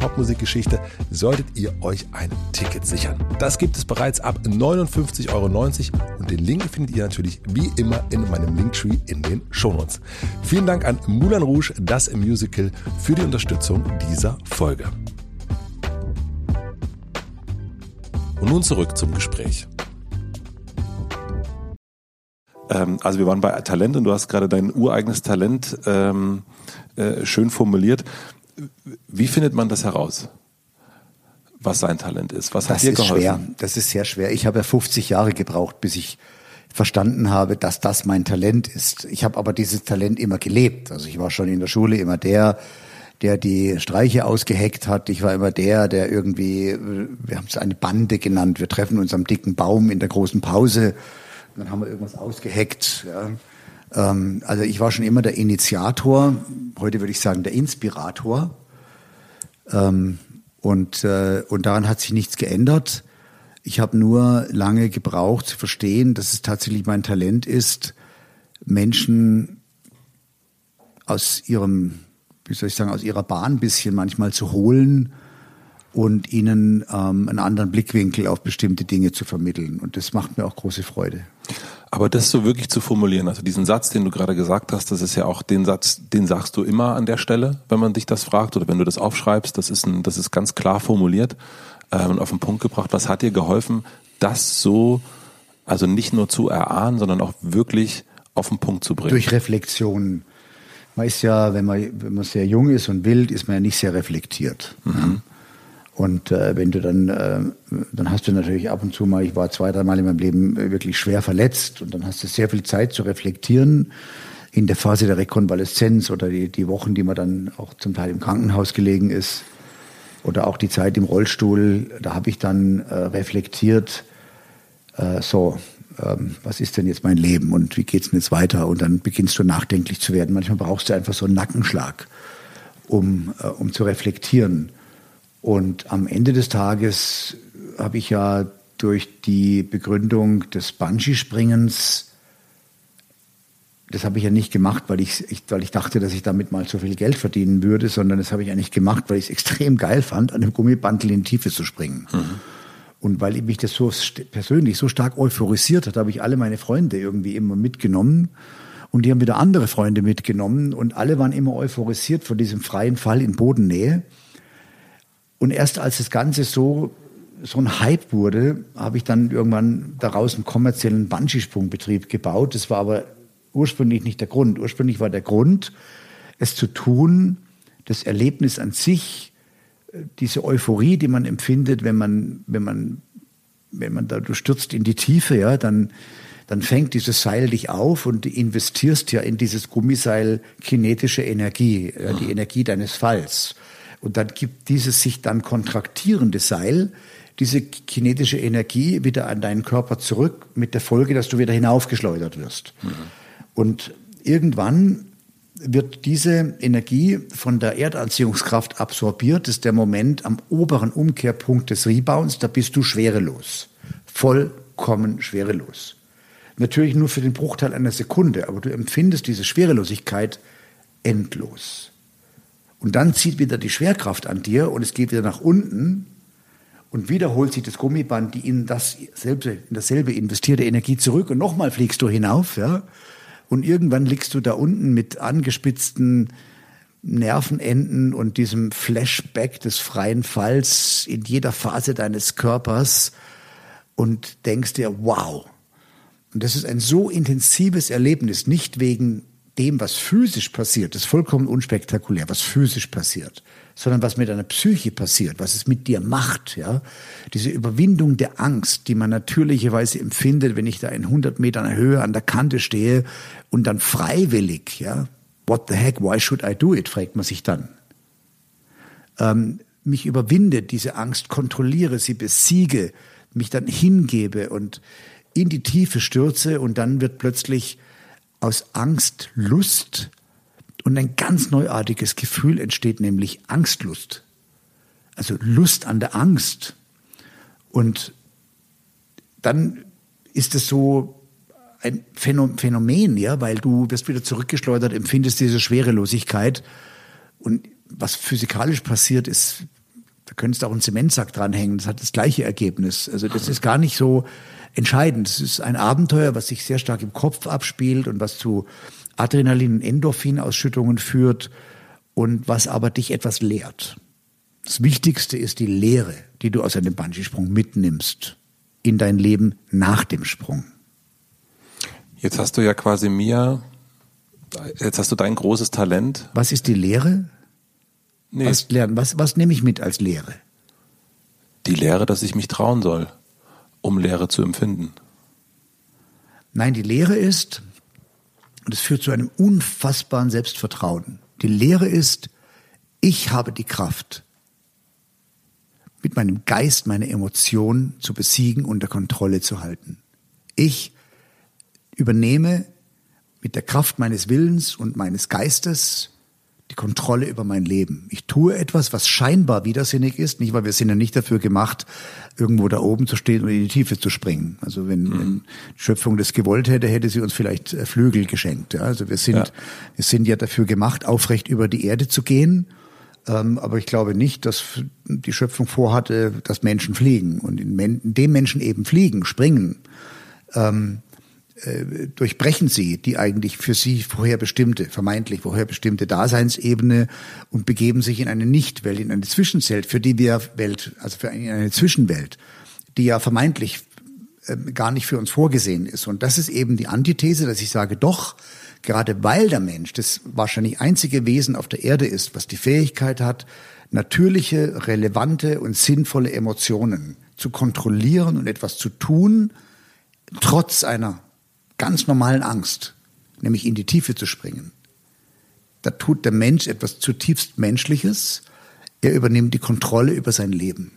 Popmusikgeschichte, solltet ihr euch ein Ticket sichern. Das gibt es bereits ab 59,90 Euro und den Link findet ihr natürlich wie immer in meinem Linktree in den Shownotes. Vielen Dank an Moulin Rouge, das Musical, für die Unterstützung dieser Folge. Und nun zurück zum Gespräch. Ähm, also wir waren bei Talent und du hast gerade dein ureigenes Talent ähm, äh, schön formuliert. Wie findet man das heraus? Was sein Talent ist? Was das hat dir geholfen? Schwer. Das ist sehr schwer. Ich habe ja 50 Jahre gebraucht, bis ich verstanden habe, dass das mein Talent ist. Ich habe aber dieses Talent immer gelebt. Also ich war schon in der Schule immer der, der die Streiche ausgeheckt hat. Ich war immer der, der irgendwie, wir haben es eine Bande genannt, wir treffen uns am dicken Baum in der großen Pause. Dann haben wir irgendwas ausgeheckt. Ja. Ähm, also ich war schon immer der Initiator, heute würde ich sagen der Inspirator. Ähm, und, äh, und daran hat sich nichts geändert. Ich habe nur lange gebraucht zu verstehen, dass es tatsächlich mein Talent ist, Menschen aus ihrem wie soll ich sagen, aus ihrer Bahn ein bisschen manchmal zu holen und ihnen ähm, einen anderen Blickwinkel auf bestimmte Dinge zu vermitteln. Und das macht mir auch große Freude. Aber das so wirklich zu formulieren, also diesen Satz, den du gerade gesagt hast, das ist ja auch den Satz, den sagst du immer an der Stelle, wenn man dich das fragt oder wenn du das aufschreibst, das ist, ein, das ist ganz klar formuliert äh, und auf den Punkt gebracht. Was hat dir geholfen, das so, also nicht nur zu erahnen, sondern auch wirklich auf den Punkt zu bringen? Durch Reflexion man ist ja, wenn man, wenn man sehr jung ist und wild, ist man ja nicht sehr reflektiert. Mhm. Und äh, wenn du dann, äh, dann hast du natürlich ab und zu mal, ich war zwei, dreimal in meinem Leben wirklich schwer verletzt und dann hast du sehr viel Zeit zu reflektieren in der Phase der Rekonvaleszenz oder die, die Wochen, die man dann auch zum Teil im Krankenhaus gelegen ist oder auch die Zeit im Rollstuhl, da habe ich dann äh, reflektiert, äh, so, ähm, was ist denn jetzt mein Leben und wie geht's denn jetzt weiter? Und dann beginnst du nachdenklich zu werden. Manchmal brauchst du einfach so einen Nackenschlag, um, äh, um zu reflektieren. Und am Ende des Tages habe ich ja durch die Begründung des Bungee-Springens, das habe ich ja nicht gemacht, weil ich, ich, weil ich dachte, dass ich damit mal so viel Geld verdienen würde, sondern das habe ich eigentlich gemacht, weil ich es extrem geil fand, an einem Gummibandel in die Tiefe zu springen. Mhm. Und weil mich das so persönlich so stark euphorisiert hat, habe ich alle meine Freunde irgendwie immer mitgenommen. Und die haben wieder andere Freunde mitgenommen. Und alle waren immer euphorisiert von diesem freien Fall in Bodennähe. Und erst als das Ganze so, so ein Hype wurde, habe ich dann irgendwann daraus einen kommerziellen Bungee-Sprungbetrieb gebaut. Das war aber ursprünglich nicht der Grund. Ursprünglich war der Grund, es zu tun, das Erlebnis an sich diese Euphorie, die man empfindet, wenn man, wenn man, wenn man da, du stürzt in die Tiefe, ja, dann, dann fängt dieses Seil dich auf und du investierst ja in dieses Gummiseil kinetische Energie, ja, die Energie deines Falls. Und dann gibt dieses sich dann kontraktierende Seil diese kinetische Energie wieder an deinen Körper zurück mit der Folge, dass du wieder hinaufgeschleudert wirst. Mhm. Und irgendwann wird diese Energie von der Erdanziehungskraft absorbiert. Das ist der Moment am oberen Umkehrpunkt des Rebounds. Da bist du schwerelos. Vollkommen schwerelos. Natürlich nur für den Bruchteil einer Sekunde, aber du empfindest diese Schwerelosigkeit endlos. Und dann zieht wieder die Schwerkraft an dir und es geht wieder nach unten und wiederholt sich das Gummiband die in, dasselbe, in dasselbe investierte Energie zurück und nochmal fliegst du hinauf. Ja? Und irgendwann liegst du da unten mit angespitzten Nervenenden und diesem Flashback des freien Falls in jeder Phase deines Körpers und denkst dir, wow. Und das ist ein so intensives Erlebnis, nicht wegen dem, was physisch passiert, ist vollkommen unspektakulär, was physisch passiert, sondern was mit deiner Psyche passiert, was es mit dir macht, ja. Diese Überwindung der Angst, die man natürlicherweise empfindet, wenn ich da in 100 Metern Höhe an der Kante stehe und dann freiwillig, ja, what the heck, why should I do it, fragt man sich dann. Ähm, mich überwinde, diese Angst kontrolliere, sie besiege, mich dann hingebe und in die Tiefe stürze und dann wird plötzlich aus Angst Lust und ein ganz neuartiges Gefühl entsteht, nämlich Angstlust. Also Lust an der Angst. Und dann ist es so ein Phänomen, ja, weil du wirst wieder zurückgeschleudert, empfindest diese Schwerelosigkeit. Und was physikalisch passiert ist, da könntest du auch einen Zementsack dranhängen, das hat das gleiche Ergebnis. Also das ist gar nicht so entscheidend. Es ist ein Abenteuer, was sich sehr stark im Kopf abspielt und was zu Adrenalin- und Endorphinausschüttungen führt und was aber dich etwas lehrt. Das Wichtigste ist die Lehre, die du aus einem Bungee-Sprung mitnimmst in dein Leben nach dem Sprung. Jetzt hast du ja quasi mir, jetzt hast du dein großes Talent. Was ist die Lehre? Nee. Was, lernen, was, was nehme ich mit als Lehre? Die Lehre, dass ich mich trauen soll, um Lehre zu empfinden. Nein, die Lehre ist, und es führt zu einem unfassbaren Selbstvertrauen. Die Lehre ist, ich habe die Kraft, mit meinem Geist meine Emotionen zu besiegen, unter Kontrolle zu halten. Ich übernehme mit der Kraft meines Willens und meines Geistes die Kontrolle über mein Leben. Ich tue etwas, was scheinbar widersinnig ist, nicht, weil wir sind ja nicht dafür gemacht, irgendwo da oben zu stehen und in die Tiefe zu springen. Also wenn, mhm. wenn die Schöpfung das gewollt hätte, hätte sie uns vielleicht äh, Flügel geschenkt. Ja? Also wir sind, ja. wir sind ja dafür gemacht, aufrecht über die Erde zu gehen. Ähm, aber ich glaube nicht, dass die Schöpfung vorhatte, dass Menschen fliegen und in, in dem Menschen eben fliegen, springen. Ähm, äh, durchbrechen sie die eigentlich für sie vorher bestimmte, vermeintlich vorher bestimmte Daseinsebene und begeben sich in eine Nichtwelt, in eine Zwischenwelt, für die wir Welt, also für eine Zwischenwelt, die ja vermeintlich äh, gar nicht für uns vorgesehen ist. Und das ist eben die Antithese, dass ich sage, doch, gerade weil der Mensch das wahrscheinlich einzige Wesen auf der Erde ist, was die Fähigkeit hat, natürliche, relevante und sinnvolle Emotionen zu kontrollieren und etwas zu tun, trotz einer ganz normalen Angst, nämlich in die Tiefe zu springen. Da tut der Mensch etwas zutiefst Menschliches. Er übernimmt die Kontrolle über sein Leben.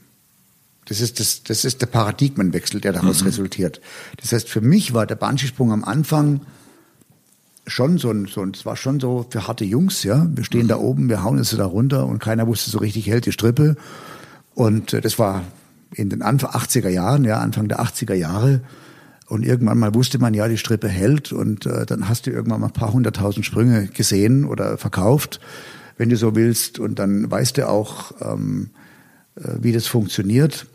Das ist, das, das ist der Paradigmenwechsel, der daraus mhm. resultiert. Das heißt, für mich war der Banschisprung am Anfang schon so ein, so ein, es war schon so für harte Jungs, ja. Wir stehen mhm. da oben, wir hauen es da runter und keiner wusste so richtig, hält die Strippe. Und äh, das war in den Anfang 80er Jahren, ja, Anfang der 80er Jahre. Und irgendwann mal wusste man, ja, die Strippe hält und äh, dann hast du irgendwann mal ein paar hunderttausend Sprünge gesehen oder verkauft, wenn du so willst. Und dann weißt du auch, ähm, äh, wie das funktioniert.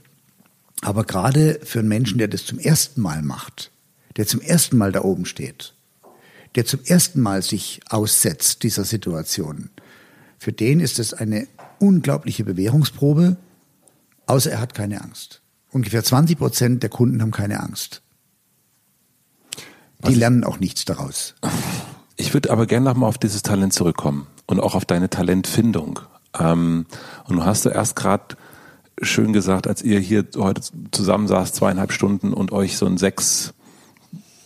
Aber gerade für einen Menschen, der das zum ersten Mal macht, der zum ersten Mal da oben steht, der zum ersten Mal sich aussetzt dieser Situation, für den ist es eine unglaubliche Bewährungsprobe, außer er hat keine Angst. Ungefähr 20 Prozent der Kunden haben keine Angst. Die lernen auch nichts daraus. Ich würde aber gerne nochmal auf dieses Talent zurückkommen und auch auf deine Talentfindung. Ähm, und du hast du erst gerade schön gesagt, als ihr hier heute zusammen saßt, zweieinhalb Stunden und euch so einen sechs,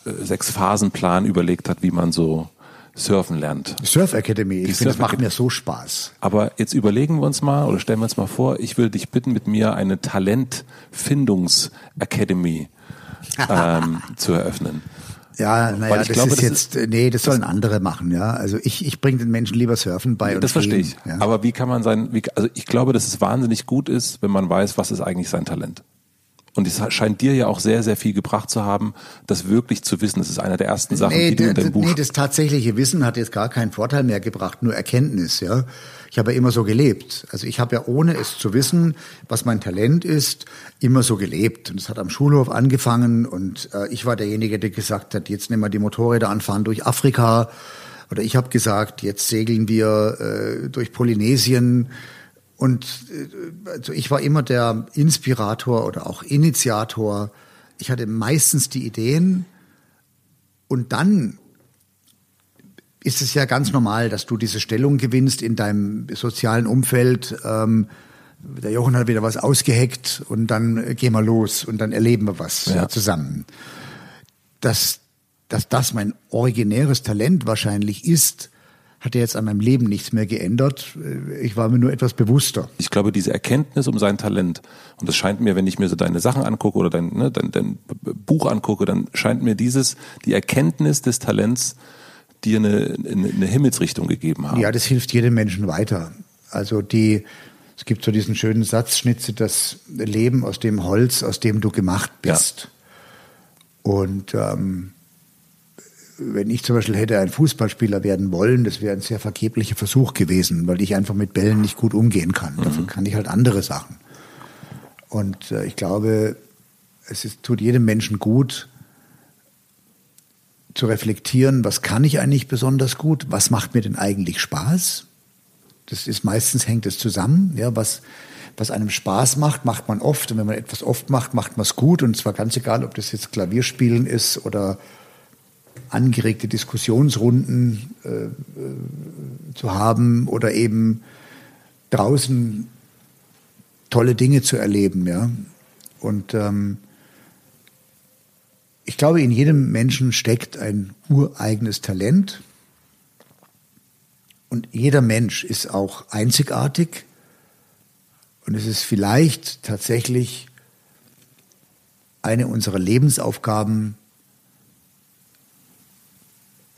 äh, sechs Phasenplan überlegt hat, wie man so surfen lernt. Surf Academy, ich finde, das macht mir so Spaß. Aber jetzt überlegen wir uns mal oder stellen wir uns mal vor, ich würde dich bitten, mit mir eine Talentfindungs Academy ähm, zu eröffnen. Ja, naja, das glaube, ist das jetzt, ist, nee, das sollen andere machen, ja. Also ich, ich bringe den Menschen lieber Surfen bei. Das verstehe ich. Ja. Aber wie kann man sein, wie, also ich glaube, dass es wahnsinnig gut ist, wenn man weiß, was ist eigentlich sein Talent. Und es scheint dir ja auch sehr, sehr viel gebracht zu haben, das wirklich zu wissen. Das ist einer der ersten Sachen, nee, die du in deinem Buch... Nee, das tatsächliche Wissen hat jetzt gar keinen Vorteil mehr gebracht, nur Erkenntnis, ja. Ich habe ja immer so gelebt. Also ich habe ja ohne es zu wissen, was mein Talent ist, immer so gelebt. Und es hat am Schulhof angefangen und äh, ich war derjenige, der gesagt hat, jetzt nehmen wir die Motorräder anfahren durch Afrika. Oder ich habe gesagt, jetzt segeln wir äh, durch Polynesien und äh, also ich war immer der Inspirator oder auch Initiator. Ich hatte meistens die Ideen und dann ist es ja ganz normal, dass du diese Stellung gewinnst in deinem sozialen Umfeld. Ähm, der Jochen hat wieder was ausgeheckt und dann gehen wir los und dann erleben wir was ja. zusammen. Dass, dass das mein originäres Talent wahrscheinlich ist, hat jetzt an meinem Leben nichts mehr geändert. Ich war mir nur etwas bewusster. Ich glaube, diese Erkenntnis um sein Talent, und das scheint mir, wenn ich mir so deine Sachen angucke oder dein, ne, dein, dein Buch angucke, dann scheint mir dieses, die Erkenntnis des Talents dir eine, eine, Himmelsrichtung gegeben haben. Ja, das hilft jedem Menschen weiter. Also die, es gibt so diesen schönen Satz, schnitze das Leben aus dem Holz, aus dem du gemacht bist. Ja. Und ähm, wenn ich zum Beispiel hätte ein Fußballspieler werden wollen, das wäre ein sehr vergeblicher Versuch gewesen, weil ich einfach mit Bällen nicht gut umgehen kann. Mhm. Dafür kann ich halt andere Sachen. Und äh, ich glaube, es ist, tut jedem Menschen gut, zu reflektieren, was kann ich eigentlich besonders gut, was macht mir denn eigentlich Spaß. Das ist meistens hängt es zusammen, ja, was, was einem Spaß macht, macht man oft. Und wenn man etwas oft macht, macht man es gut. Und zwar ganz egal, ob das jetzt Klavierspielen ist oder angeregte Diskussionsrunden äh, äh, zu haben oder eben draußen tolle Dinge zu erleben, ja. Und ähm, ich glaube, in jedem Menschen steckt ein ureigenes Talent. Und jeder Mensch ist auch einzigartig. Und es ist vielleicht tatsächlich eine unserer Lebensaufgaben,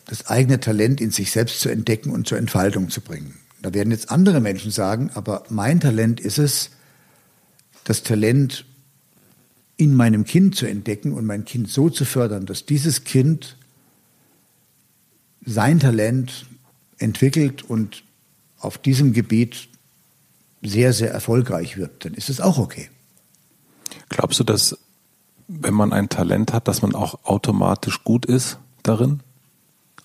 das eigene Talent in sich selbst zu entdecken und zur Entfaltung zu bringen. Da werden jetzt andere Menschen sagen, aber mein Talent ist es, das Talent in meinem Kind zu entdecken und mein Kind so zu fördern, dass dieses Kind sein Talent entwickelt und auf diesem Gebiet sehr, sehr erfolgreich wird, dann ist es auch okay. Glaubst du, dass wenn man ein Talent hat, dass man auch automatisch gut ist darin?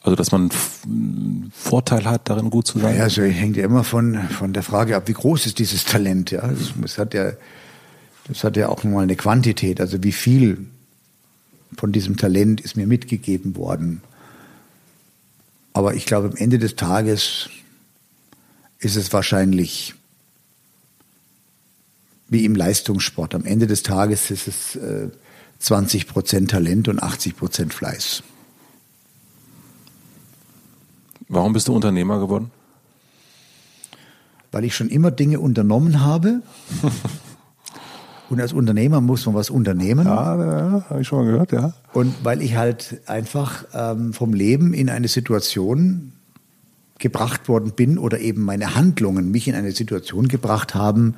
Also, dass man einen Vorteil hat, darin gut zu sein? Ja, also hängt ja immer von, von der Frage ab, wie groß ist dieses Talent, ja. Es hat ja, das hat ja auch mal eine Quantität, also wie viel von diesem Talent ist mir mitgegeben worden. Aber ich glaube, am Ende des Tages ist es wahrscheinlich wie im Leistungssport. Am Ende des Tages ist es äh, 20 Prozent Talent und 80 Prozent Fleiß. Warum bist du Unternehmer geworden? Weil ich schon immer Dinge unternommen habe. Und als Unternehmer muss man was unternehmen. Ja, ja habe ich schon mal gehört, ja. Und weil ich halt einfach ähm, vom Leben in eine Situation gebracht worden bin oder eben meine Handlungen mich in eine Situation gebracht haben,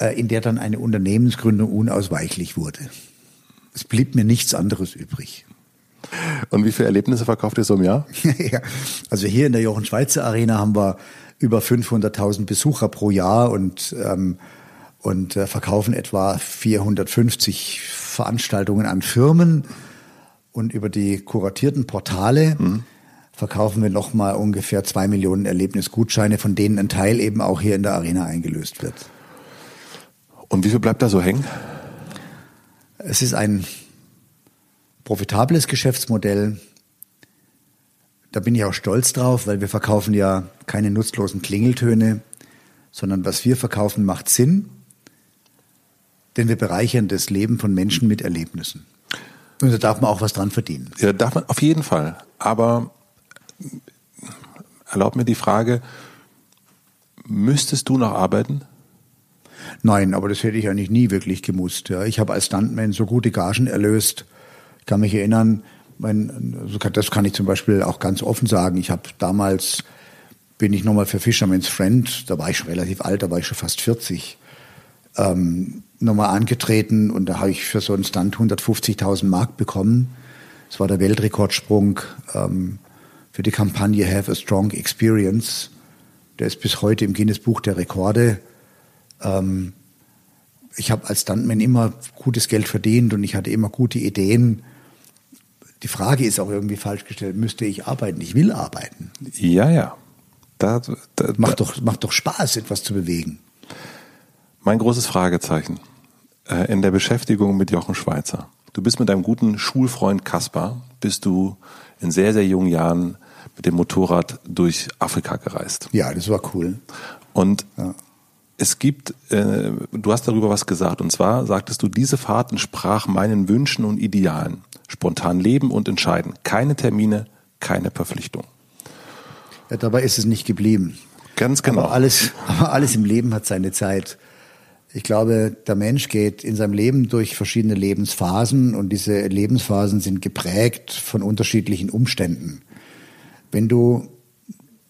äh, in der dann eine Unternehmensgründung unausweichlich wurde. Es blieb mir nichts anderes übrig. Und wie viele Erlebnisse verkauft ihr so im Jahr? ja, also hier in der Jochen Schweizer Arena haben wir über 500.000 Besucher pro Jahr und, ähm, und äh, verkaufen etwa 450 Veranstaltungen an Firmen. Und über die kuratierten Portale mhm. verkaufen wir nochmal ungefähr zwei Millionen Erlebnisgutscheine, von denen ein Teil eben auch hier in der Arena eingelöst wird. Und wie viel bleibt da so hängen? Es ist ein profitables Geschäftsmodell. Da bin ich auch stolz drauf, weil wir verkaufen ja keine nutzlosen Klingeltöne, sondern was wir verkaufen, macht Sinn, denn wir bereichern das Leben von Menschen mit Erlebnissen. Und da darf man auch was dran verdienen. Ja, darf man auf jeden Fall. Aber erlaubt mir die Frage, müsstest du noch arbeiten? Nein, aber das hätte ich eigentlich nie wirklich gemusst. Ja. Ich habe als Stuntman so gute Gagen erlöst, ich kann mich erinnern, Mein, also das kann ich zum Beispiel auch ganz offen sagen. Ich habe damals bin ich nochmal für Fisherman's Friend, da war ich schon relativ alt, da war ich schon fast 40, ähm, nochmal angetreten und da habe ich für so einen Stunt 150.000 Mark bekommen. Das war der Weltrekordsprung ähm, für die Kampagne Have a Strong Experience. Der ist bis heute im Guinness Buch der Rekorde. Ähm, ich habe als Stuntman immer gutes Geld verdient und ich hatte immer gute Ideen. Die Frage ist auch irgendwie falsch gestellt, müsste ich arbeiten? Ich will arbeiten. Ja, ja. Da, da, macht, doch, macht doch Spaß, etwas zu bewegen. Mein großes Fragezeichen äh, in der Beschäftigung mit Jochen Schweizer. Du bist mit deinem guten Schulfreund Kaspar, bist du in sehr, sehr jungen Jahren mit dem Motorrad durch Afrika gereist. Ja, das war cool. Und ja. es gibt, äh, du hast darüber was gesagt, und zwar sagtest du, diese Fahrt entsprach meinen Wünschen und Idealen. Spontan leben und entscheiden. Keine Termine, keine Verpflichtung. Ja, dabei ist es nicht geblieben. Ganz genau. Aber alles, aber alles im Leben hat seine Zeit. Ich glaube, der Mensch geht in seinem Leben durch verschiedene Lebensphasen und diese Lebensphasen sind geprägt von unterschiedlichen Umständen. Wenn du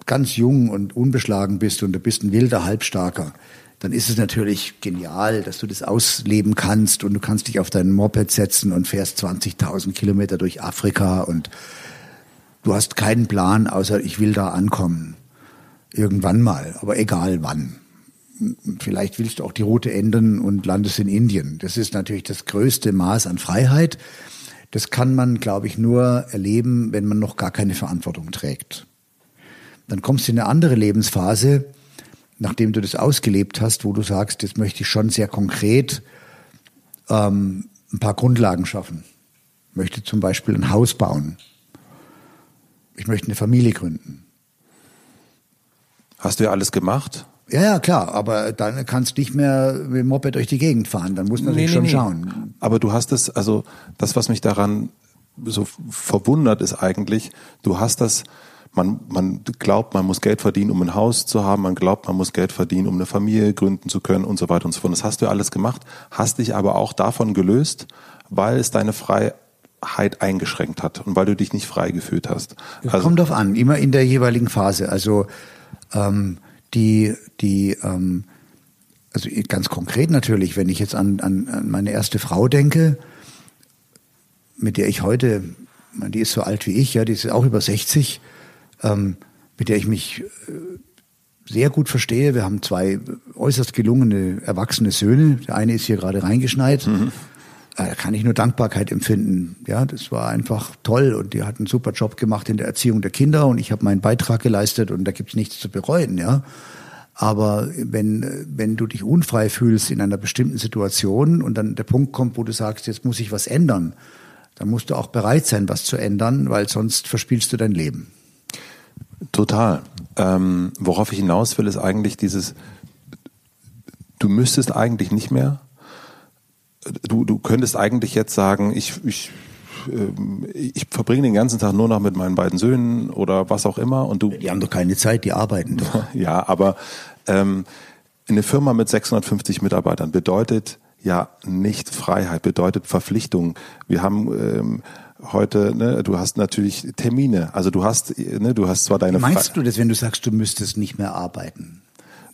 ganz jung und unbeschlagen bist und du bist ein wilder Halbstarker, dann ist es natürlich genial, dass du das ausleben kannst und du kannst dich auf deinen Moped setzen und fährst 20.000 Kilometer durch Afrika und du hast keinen Plan, außer ich will da ankommen. Irgendwann mal, aber egal wann. Vielleicht willst du auch die Route ändern und landest in Indien. Das ist natürlich das größte Maß an Freiheit. Das kann man, glaube ich, nur erleben, wenn man noch gar keine Verantwortung trägt. Dann kommst du in eine andere Lebensphase, nachdem du das ausgelebt hast, wo du sagst, jetzt möchte ich schon sehr konkret ähm, ein paar Grundlagen schaffen. Ich möchte zum Beispiel ein Haus bauen ich möchte eine Familie gründen. Hast du ja alles gemacht? Ja, ja, klar, aber dann kannst du nicht mehr mit dem Moped durch die Gegend fahren, dann muss man nee, nee, schon nee. schauen. Aber du hast es, also das, was mich daran so verwundert, ist eigentlich, du hast das, man, man glaubt, man muss Geld verdienen, um ein Haus zu haben, man glaubt, man muss Geld verdienen, um eine Familie gründen zu können und so weiter und so fort. Das hast du alles gemacht, hast dich aber auch davon gelöst, weil es deine Freiheit eingeschränkt hat und weil du dich nicht frei gefühlt hast. Das also, kommt drauf an, immer in der jeweiligen Phase. Also ähm, die, die ähm, also ganz konkret natürlich, wenn ich jetzt an, an, an meine erste Frau denke, mit der ich heute, die ist so alt wie ich, ja, die ist auch über 60, ähm, mit der ich mich äh, sehr gut verstehe. Wir haben zwei äußerst gelungene erwachsene Söhne. Der eine ist hier gerade reingeschneit. Mhm. Äh, da kann ich nur Dankbarkeit empfinden. Ja, das war einfach toll und die hat einen super Job gemacht in der Erziehung der Kinder und ich habe meinen Beitrag geleistet und da gibt's nichts zu bereuen, ja. Aber wenn, wenn du dich unfrei fühlst in einer bestimmten Situation und dann der Punkt kommt, wo du sagst, jetzt muss ich was ändern, dann musst du auch bereit sein, was zu ändern, weil sonst verspielst du dein Leben. Total. Ähm, worauf ich hinaus will, ist eigentlich dieses, du müsstest eigentlich nicht mehr, du, du könntest eigentlich jetzt sagen, ich, ich, ich verbringe den ganzen Tag nur noch mit meinen beiden Söhnen oder was auch immer und du. Die haben doch keine Zeit, die arbeiten doch. ja, aber ähm, eine Firma mit 650 Mitarbeitern bedeutet ja nicht Freiheit, bedeutet Verpflichtung. Wir haben ähm, heute, ne, du hast natürlich Termine, also du hast, ne, du hast zwar deine. Meinst Fre du das, wenn du sagst, du müsstest nicht mehr arbeiten?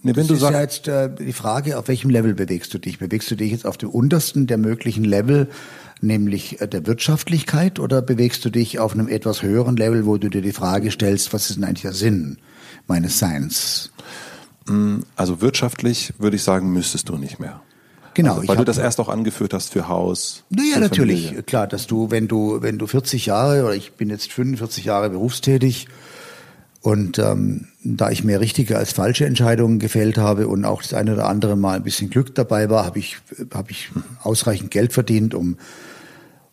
Nee, wenn das du ist ja jetzt äh, die Frage, auf welchem Level bewegst du dich? Bewegst du dich jetzt auf dem untersten der möglichen Level, nämlich äh, der Wirtschaftlichkeit, oder bewegst du dich auf einem etwas höheren Level, wo du dir die Frage stellst, was ist denn eigentlich der Sinn meines Seins? Mm, also wirtschaftlich würde ich sagen, müsstest du nicht mehr. Genau. Also, weil du das erst auch angeführt hast für Haus. Naja, natürlich. Familie. Klar, dass du, wenn du, wenn du 40 Jahre, oder ich bin jetzt 45 Jahre berufstätig, und ähm, da ich mehr richtige als falsche Entscheidungen gefällt habe und auch das eine oder andere Mal ein bisschen Glück dabei war, habe ich, hab ich ausreichend Geld verdient, um,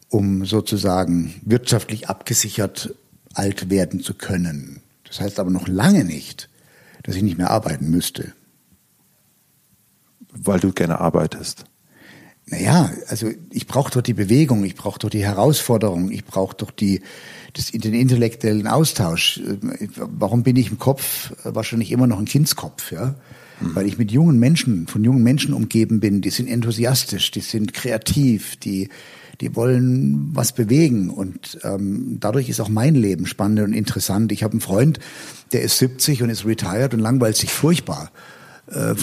um sozusagen wirtschaftlich abgesichert alt werden zu können. Das heißt aber noch lange nicht, dass ich nicht mehr arbeiten müsste. Weil du gerne arbeitest. Naja, also ich brauche doch die Bewegung, ich brauche doch die Herausforderung, ich brauche doch die, das, den intellektuellen Austausch. Warum bin ich im Kopf wahrscheinlich immer noch ein Kindskopf, ja? Mhm. Weil ich mit jungen Menschen, von jungen Menschen umgeben bin, die sind enthusiastisch, die sind kreativ, die, die wollen was bewegen und ähm, dadurch ist auch mein Leben spannend und interessant. Ich habe einen Freund, der ist 70 und ist retired und langweilt sich furchtbar. Äh,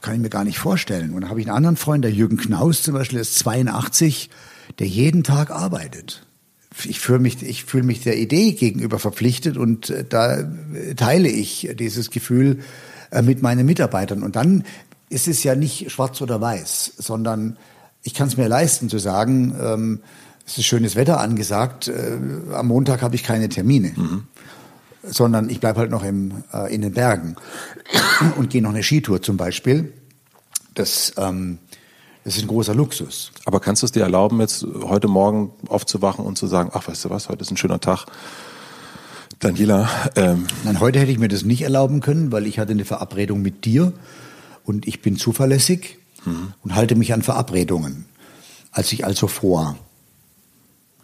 kann ich mir gar nicht vorstellen. Und dann habe ich einen anderen Freund, der Jürgen Knaus zum Beispiel, ist 82, der jeden Tag arbeitet. Ich fühle mich, ich fühle mich der Idee gegenüber verpflichtet und äh, da teile ich dieses Gefühl äh, mit meinen Mitarbeitern. Und dann ist es ja nicht schwarz oder weiß, sondern ich kann es mir leisten zu sagen, ähm, es ist schönes Wetter angesagt, äh, am Montag habe ich keine Termine. Mhm. Sondern ich bleibe halt noch im, äh, in den Bergen und gehe noch eine Skitour zum Beispiel. Das, ähm, das ist ein großer Luxus. Aber kannst du es dir erlauben, jetzt heute Morgen aufzuwachen und zu sagen, ach, weißt du was, heute ist ein schöner Tag. Daniela. Ähm Nein, heute hätte ich mir das nicht erlauben können, weil ich hatte eine Verabredung mit dir und ich bin zuverlässig mhm. und halte mich an Verabredungen. Als ich also vor,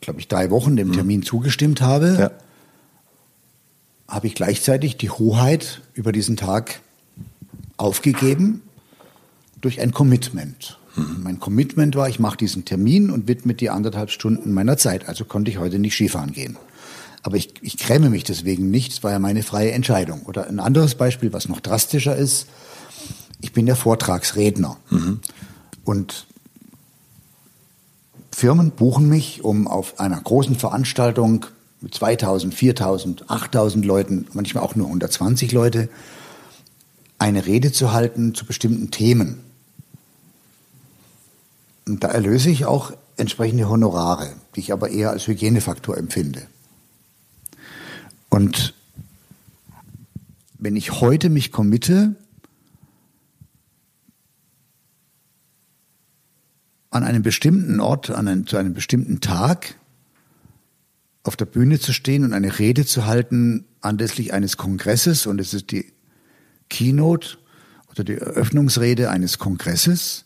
glaube ich, drei Wochen dem mhm. Termin zugestimmt habe, ja. habe ich gleichzeitig die Hoheit über diesen Tag aufgegeben durch ein Commitment. Mhm. Mein Commitment war, ich mache diesen Termin und widme die anderthalb Stunden meiner Zeit. Also konnte ich heute nicht Skifahren gehen. Aber ich, ich kräme mich deswegen nicht. Es war ja meine freie Entscheidung. Oder ein anderes Beispiel, was noch drastischer ist ich bin ja Vortragsredner. Mhm. Und Firmen buchen mich, um auf einer großen Veranstaltung mit 2000, 4000, 8000 Leuten, manchmal auch nur 120 Leute, eine Rede zu halten zu bestimmten Themen. Und da erlöse ich auch entsprechende Honorare, die ich aber eher als Hygienefaktor empfinde. Und wenn ich heute mich committe, an einem bestimmten Ort, an einem, zu einem bestimmten Tag auf der Bühne zu stehen und eine Rede zu halten anlässlich eines Kongresses und es ist die Keynote oder die Eröffnungsrede eines Kongresses.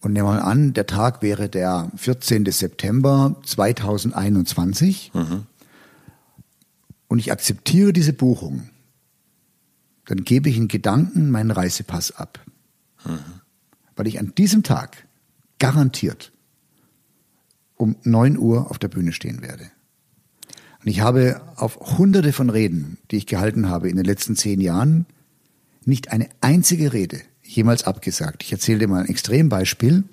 Und nehmen wir mal an, der Tag wäre der 14. September 2021 mhm. und ich akzeptiere diese Buchung, dann gebe ich in Gedanken meinen Reisepass ab. Mhm. Weil ich an diesem Tag garantiert um 9 Uhr auf der Bühne stehen werde. Und ich habe auf hunderte von Reden, die ich gehalten habe in den letzten zehn Jahren, nicht eine einzige Rede jemals abgesagt. Ich erzähle dir mal ein Extrembeispiel.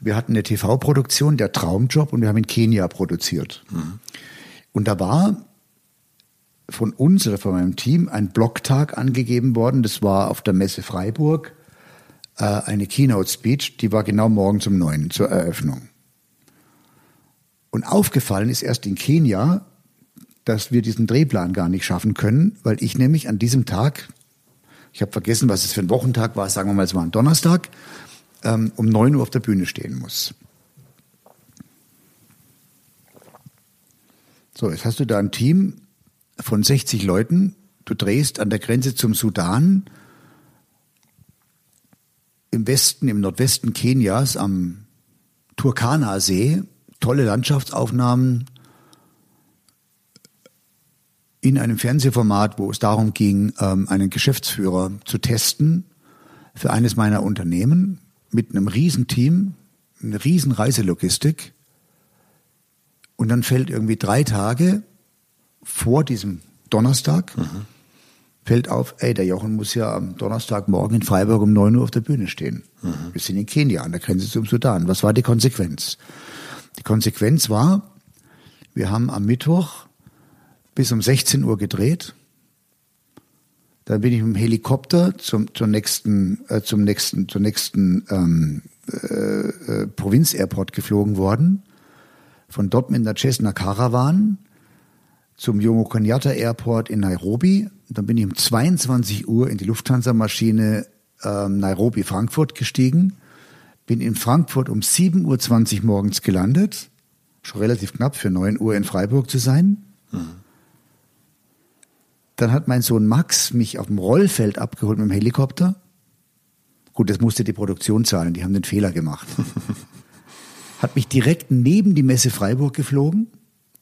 Wir hatten eine TV-Produktion, der Traumjob, und wir haben in Kenia produziert. Mhm. Und da war von uns oder von meinem Team ein Blocktag angegeben worden. Das war auf der Messe Freiburg äh, eine Keynote-Speech, die war genau morgens um neun zur Eröffnung. Und aufgefallen ist erst in Kenia, dass wir diesen Drehplan gar nicht schaffen können, weil ich nämlich an diesem Tag, ich habe vergessen, was es für ein Wochentag war, sagen wir mal, es war ein Donnerstag, ähm, um neun Uhr auf der Bühne stehen muss. So, jetzt hast du da ein Team von 60 Leuten, du drehst an der Grenze zum Sudan, im Westen, im Nordwesten Kenias am Turkana-See, tolle Landschaftsaufnahmen in einem Fernsehformat, wo es darum ging, ähm, einen Geschäftsführer zu testen für eines meiner Unternehmen mit einem Riesenteam, eine riesen Reiselogistik. Und dann fällt irgendwie drei Tage vor diesem Donnerstag, mhm fällt auf, ey, der Jochen muss ja am Donnerstagmorgen in Freiburg um 9 Uhr auf der Bühne stehen. Mhm. Wir sind in Kenia, an der Grenze zum Sudan. Was war die Konsequenz? Die Konsequenz war, wir haben am Mittwoch bis um 16 Uhr gedreht. Dann bin ich mit dem Helikopter zum, zum nächsten, äh, zum nächsten, zur nächsten ähm, äh, äh, Provinz-Airport geflogen worden. Von dort mit einer Cessna Caravan zum Jomo Kenyatta Airport in Nairobi. Dann bin ich um 22 Uhr in die Lufthansa-Maschine ähm, Nairobi-Frankfurt gestiegen, bin in Frankfurt um 7.20 Uhr morgens gelandet, schon relativ knapp für 9 Uhr in Freiburg zu sein. Mhm. Dann hat mein Sohn Max mich auf dem Rollfeld abgeholt mit dem Helikopter. Gut, das musste die Produktion zahlen, die haben den Fehler gemacht. hat mich direkt neben die Messe Freiburg geflogen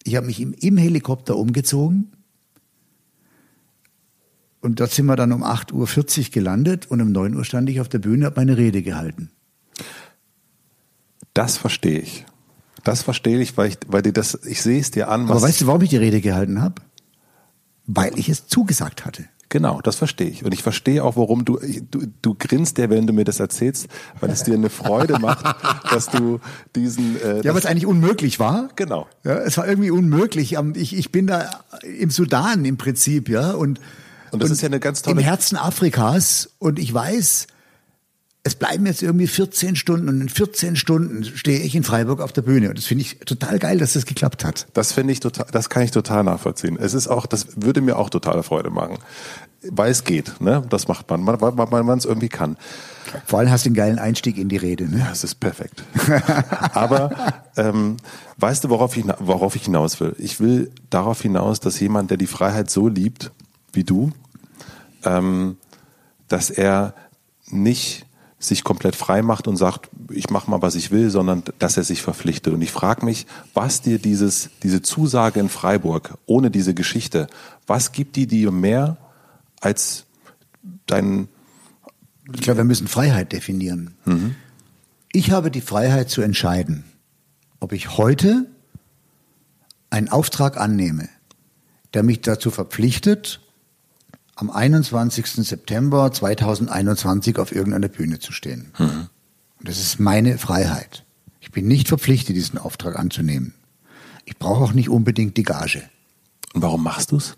ich habe mich im, im Helikopter umgezogen und dort sind wir dann um 8.40 Uhr gelandet und um 9 Uhr stand ich auf der Bühne, habe meine Rede gehalten. Das verstehe ich. Das verstehe ich, weil ich, weil dir das, ich sehe es dir an. Aber weißt du, warum ich die Rede gehalten habe? Weil ich es zugesagt hatte. Genau, das verstehe ich. Und ich verstehe auch, warum du, du, du grinst ja, wenn du mir das erzählst, weil es dir eine Freude macht, dass du diesen. Äh, ja, weil es eigentlich unmöglich war. Genau. Ja, es war irgendwie unmöglich. Ich, ich bin da im Sudan im Prinzip, ja. Und, und das und ist ja eine ganz tolle. Im Herzen Afrikas. Und ich weiß, es bleiben jetzt irgendwie 14 Stunden und in 14 Stunden stehe ich in Freiburg auf der Bühne und das finde ich total geil, dass das geklappt hat. Das finde ich total, das kann ich total nachvollziehen. Es ist auch, das würde mir auch totale Freude machen, weil es geht, ne? Das macht man, weil man man es irgendwie kann. Vor allem hast du einen geilen Einstieg in die Rede, ne? Ja, es ist perfekt. Aber ähm, weißt du, worauf ich, worauf ich hinaus will? Ich will darauf hinaus, dass jemand, der die Freiheit so liebt wie du, ähm, dass er nicht sich komplett frei macht und sagt, ich mache mal, was ich will, sondern dass er sich verpflichtet. Und ich frage mich, was dir dieses, diese Zusage in Freiburg ohne diese Geschichte, was gibt die dir mehr als dein... Ich glaube, wir müssen Freiheit definieren. Mhm. Ich habe die Freiheit zu entscheiden, ob ich heute einen Auftrag annehme, der mich dazu verpflichtet, am 21. September 2021 auf irgendeiner Bühne zu stehen. Mhm. Und das ist meine Freiheit. Ich bin nicht verpflichtet, diesen Auftrag anzunehmen. Ich brauche auch nicht unbedingt die Gage. Und warum machst du es?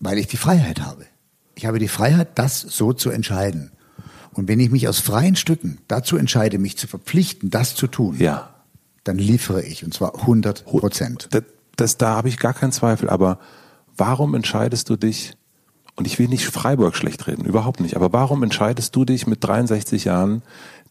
Weil ich die Freiheit habe. Ich habe die Freiheit, das so zu entscheiden. Und wenn ich mich aus freien Stücken dazu entscheide, mich zu verpflichten, das zu tun, ja. dann liefere ich, und zwar 100 Prozent. Das, das, da habe ich gar keinen Zweifel. Aber warum entscheidest du dich, und ich will nicht Freiburg schlecht reden, überhaupt nicht. Aber warum entscheidest du dich mit 63 Jahren,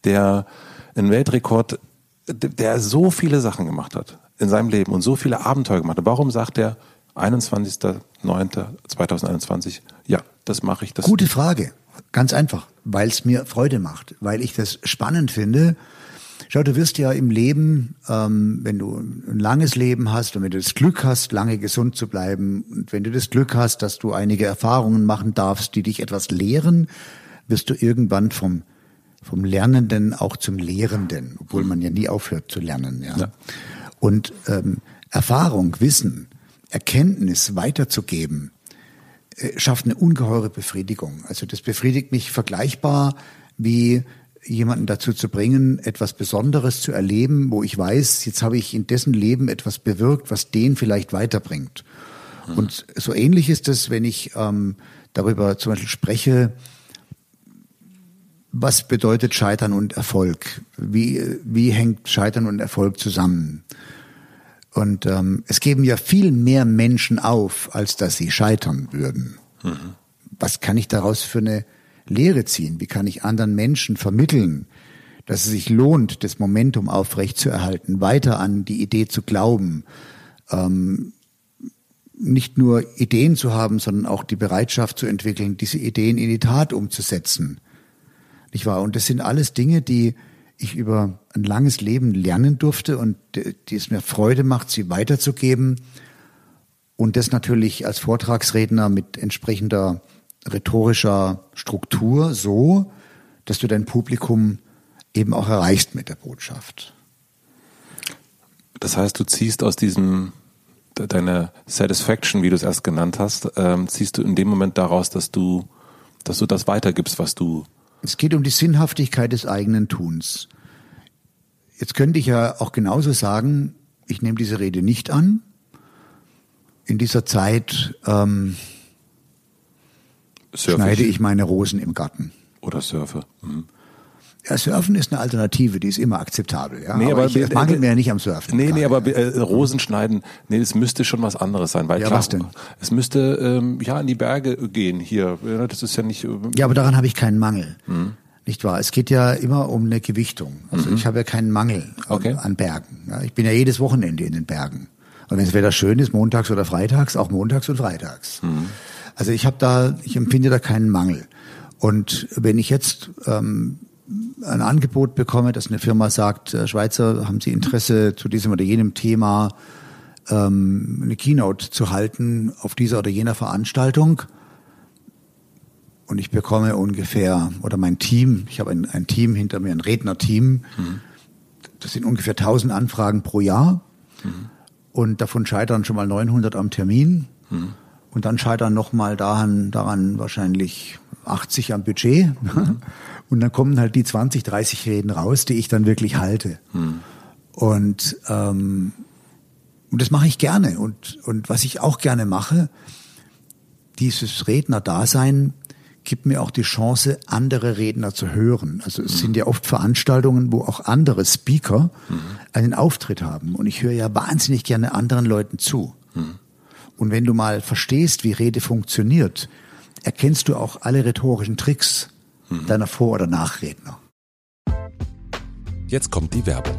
der einen Weltrekord, der so viele Sachen gemacht hat in seinem Leben und so viele Abenteuer gemacht hat, warum sagt er 21.09.2021, ja, das mache ich. Das Gute Frage. Ganz einfach, weil es mir Freude macht, weil ich das spannend finde, Schau, du wirst ja im Leben, ähm, wenn du ein langes Leben hast und wenn du das Glück hast, lange gesund zu bleiben und wenn du das Glück hast, dass du einige Erfahrungen machen darfst, die dich etwas lehren, wirst du irgendwann vom vom Lernenden auch zum Lehrenden, obwohl man ja nie aufhört zu lernen. Ja. ja. Und ähm, Erfahrung, Wissen, Erkenntnis weiterzugeben, äh, schafft eine ungeheure Befriedigung. Also das befriedigt mich vergleichbar wie jemanden dazu zu bringen, etwas Besonderes zu erleben, wo ich weiß, jetzt habe ich in dessen Leben etwas bewirkt, was den vielleicht weiterbringt. Mhm. Und so ähnlich ist es, wenn ich ähm, darüber zum Beispiel spreche, was bedeutet Scheitern und Erfolg? Wie, wie hängt Scheitern und Erfolg zusammen? Und ähm, es geben ja viel mehr Menschen auf, als dass sie scheitern würden. Mhm. Was kann ich daraus für eine Lehre ziehen? Wie kann ich anderen Menschen vermitteln, dass es sich lohnt, das Momentum aufrechtzuerhalten, weiter an die Idee zu glauben, ähm, nicht nur Ideen zu haben, sondern auch die Bereitschaft zu entwickeln, diese Ideen in die Tat umzusetzen. Nicht wahr? Und das sind alles Dinge, die ich über ein langes Leben lernen durfte und die es mir Freude macht, sie weiterzugeben. Und das natürlich als Vortragsredner mit entsprechender rhetorischer Struktur so, dass du dein Publikum eben auch erreichst mit der Botschaft. Das heißt, du ziehst aus diesem deine Satisfaction, wie du es erst genannt hast, ähm, ziehst du in dem Moment daraus, dass du, dass du das weitergibst, was du. Es geht um die Sinnhaftigkeit des eigenen Tuns. Jetzt könnte ich ja auch genauso sagen, ich nehme diese Rede nicht an. In dieser Zeit ähm, Surf schneide ich meine Rosen im Garten. Oder surfe. Mhm. Ja, Surfen ist eine Alternative, die ist immer akzeptabel. Ja? Nee, aber, aber ich, es mangelt mir ja nicht am Surfen. Nee, nee, aber äh, Rosen schneiden, nee, das müsste schon was anderes sein. Weil ja, klar, was denn? Es müsste ähm, ja in die Berge gehen hier. Das ist ja nicht. Äh, ja, aber daran habe ich keinen Mangel. Mhm. Nicht wahr? Es geht ja immer um eine Gewichtung. Also mhm. ich habe ja keinen Mangel okay. an Bergen. Ja, ich bin ja jedes Wochenende in den Bergen. Und wenn das Wetter schön ist, montags oder freitags, auch montags und freitags. Mhm. Also ich habe da, ich empfinde da keinen Mangel. Und wenn ich jetzt ähm, ein Angebot bekomme, dass eine Firma sagt, äh, Schweizer, haben Sie Interesse zu diesem oder jenem Thema ähm, eine Keynote zu halten auf dieser oder jener Veranstaltung, und ich bekomme ungefähr, oder mein Team, ich habe ein, ein Team hinter mir, ein Rednerteam, mhm. das sind ungefähr 1000 Anfragen pro Jahr. Mhm. Und davon scheitern schon mal 900 am Termin. Mhm. Und dann scheitern nochmal daran, daran wahrscheinlich 80 am Budget. Mhm. Und dann kommen halt die 20, 30 Reden raus, die ich dann wirklich halte. Mhm. Und, ähm, und das mache ich gerne. Und, und was ich auch gerne mache, dieses Redner-Dasein gibt mir auch die Chance, andere Redner zu hören. Also es mhm. sind ja oft Veranstaltungen, wo auch andere Speaker mhm. einen Auftritt haben. Und ich höre ja wahnsinnig gerne anderen Leuten zu. Mhm. Und wenn du mal verstehst, wie Rede funktioniert, erkennst du auch alle rhetorischen Tricks mhm. deiner Vor- oder Nachredner. Jetzt kommt die Werbung.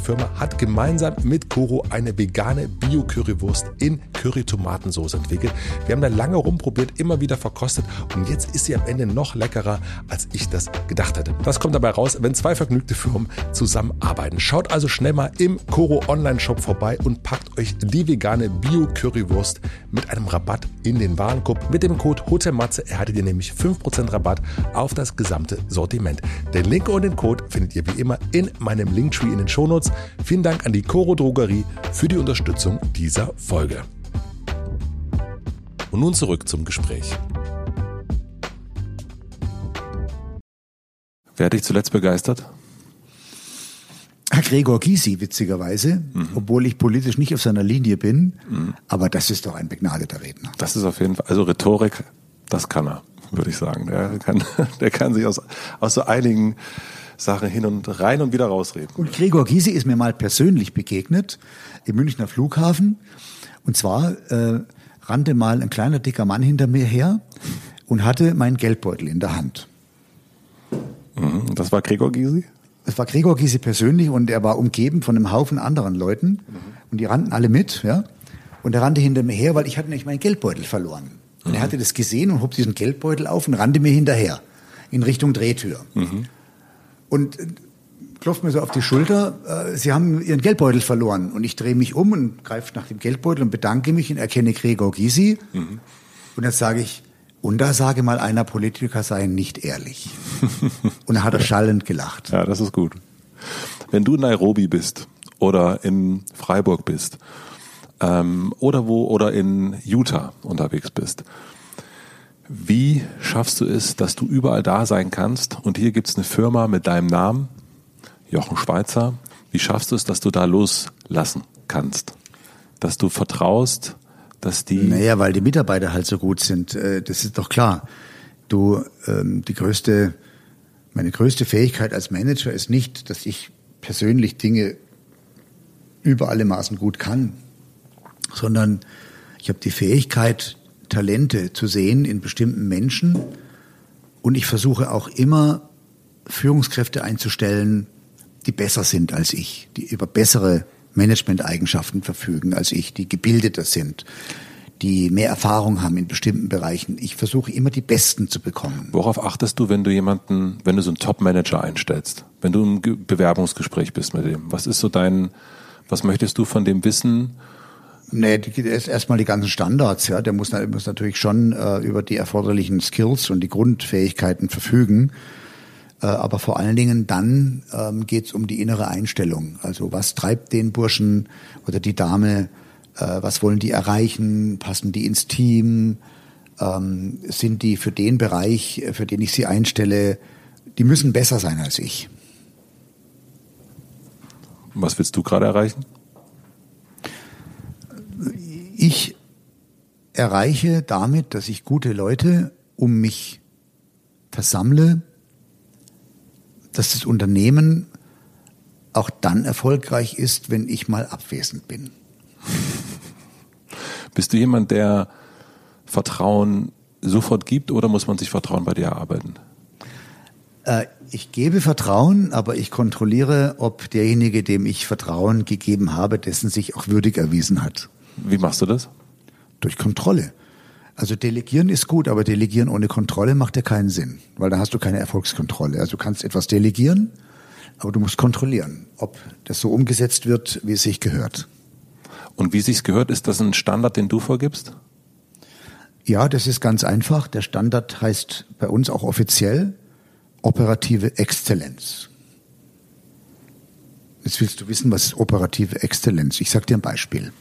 Firma, hat gemeinsam mit Koro eine vegane Bio-Currywurst in Curry-Tomatensauce entwickelt. Wir haben da lange rumprobiert, immer wieder verkostet und jetzt ist sie am Ende noch leckerer, als ich das gedacht hätte. Das kommt dabei raus, wenn zwei vergnügte Firmen zusammenarbeiten. Schaut also schnell mal im Koro Online-Shop vorbei und packt euch die vegane Bio-Currywurst mit einem Rabatt in den Warenkorb. Mit dem Code HOTELMATZE erhaltet ihr nämlich 5% Rabatt auf das gesamte Sortiment. Den Link und den Code findet ihr wie immer in meinem Linktree in den Shownotes. Vielen Dank an die Coro Drogerie für die Unterstützung dieser Folge. Und nun zurück zum Gespräch. Wer hat dich zuletzt begeistert? Herr Gregor Gysi, witzigerweise, mhm. obwohl ich politisch nicht auf seiner Linie bin, mhm. aber das ist doch ein begnadeter Redner. Das ist auf jeden Fall, also Rhetorik, das kann er würde ich sagen. Der kann, der kann sich aus, aus so einigen Sachen hin und rein und wieder rausreden. Und Gregor Gysi ist mir mal persönlich begegnet im Münchner Flughafen. Und zwar äh, rannte mal ein kleiner dicker Mann hinter mir her und hatte meinen Geldbeutel in der Hand. Mhm. Das war Gregor Gysi? Das war Gregor Gysi persönlich und er war umgeben von einem Haufen anderen Leuten mhm. und die rannten alle mit, ja. Und er rannte hinter mir her, weil ich hatte nämlich meinen Geldbeutel verloren. Und mhm. er hatte das gesehen und hob diesen Geldbeutel auf und rannte mir hinterher in Richtung Drehtür. Mhm. Und äh, klopft mir so auf die Schulter, äh, Sie haben Ihren Geldbeutel verloren. Und ich drehe mich um und greife nach dem Geldbeutel und bedanke mich und erkenne Gregor Gysi. Mhm. Und jetzt sage ich, und da sage mal einer, Politiker seien nicht ehrlich. und dann hat er schallend gelacht. Ja, das ist gut. Wenn du in Nairobi bist oder in Freiburg bist ähm, oder wo oder in Utah unterwegs bist. Wie schaffst du es, dass du überall da sein kannst und hier gibt es eine Firma mit deinem Namen, Jochen Schweizer. Wie schaffst du es, dass du da loslassen kannst? Dass du vertraust, dass die. Naja, weil die Mitarbeiter halt so gut sind. Äh, das ist doch klar. Du, ähm, die größte, meine größte Fähigkeit als Manager ist nicht, dass ich persönlich Dinge über alle Maßen gut kann sondern ich habe die Fähigkeit, Talente zu sehen in bestimmten Menschen und ich versuche auch immer Führungskräfte einzustellen, die besser sind als ich, die über bessere Managementeigenschaften verfügen als ich, die gebildeter sind, die mehr Erfahrung haben in bestimmten Bereichen. Ich versuche immer die Besten zu bekommen. Worauf achtest du, wenn du jemanden, wenn du so einen Top-Manager einstellst, wenn du im Bewerbungsgespräch bist mit dem? Was ist so dein, was möchtest du von dem wissen? Nee, ist erstmal die ganzen Standards, ja. Der muss, muss natürlich schon äh, über die erforderlichen Skills und die Grundfähigkeiten verfügen. Äh, aber vor allen Dingen dann ähm, geht es um die innere Einstellung. Also was treibt den Burschen oder die Dame, äh, was wollen die erreichen, passen die ins Team, ähm, sind die für den Bereich, für den ich sie einstelle, die müssen besser sein als ich. Was willst du gerade erreichen? Ich erreiche damit, dass ich gute Leute um mich versammle, dass das Unternehmen auch dann erfolgreich ist, wenn ich mal abwesend bin. Bist du jemand, der Vertrauen sofort gibt oder muss man sich Vertrauen bei dir erarbeiten? Äh, ich gebe Vertrauen, aber ich kontrolliere, ob derjenige, dem ich Vertrauen gegeben habe, dessen sich auch würdig erwiesen hat. Wie machst du das? Durch Kontrolle. Also delegieren ist gut, aber delegieren ohne Kontrolle macht ja keinen Sinn, weil da hast du keine Erfolgskontrolle. Also du kannst etwas delegieren, aber du musst kontrollieren, ob das so umgesetzt wird, wie es sich gehört. Und wie es sich gehört, ist das ein Standard, den du vorgibst? Ja, das ist ganz einfach. Der Standard heißt bei uns auch offiziell operative Exzellenz. Jetzt willst du wissen, was ist operative Exzellenz? Ich sag dir ein Beispiel.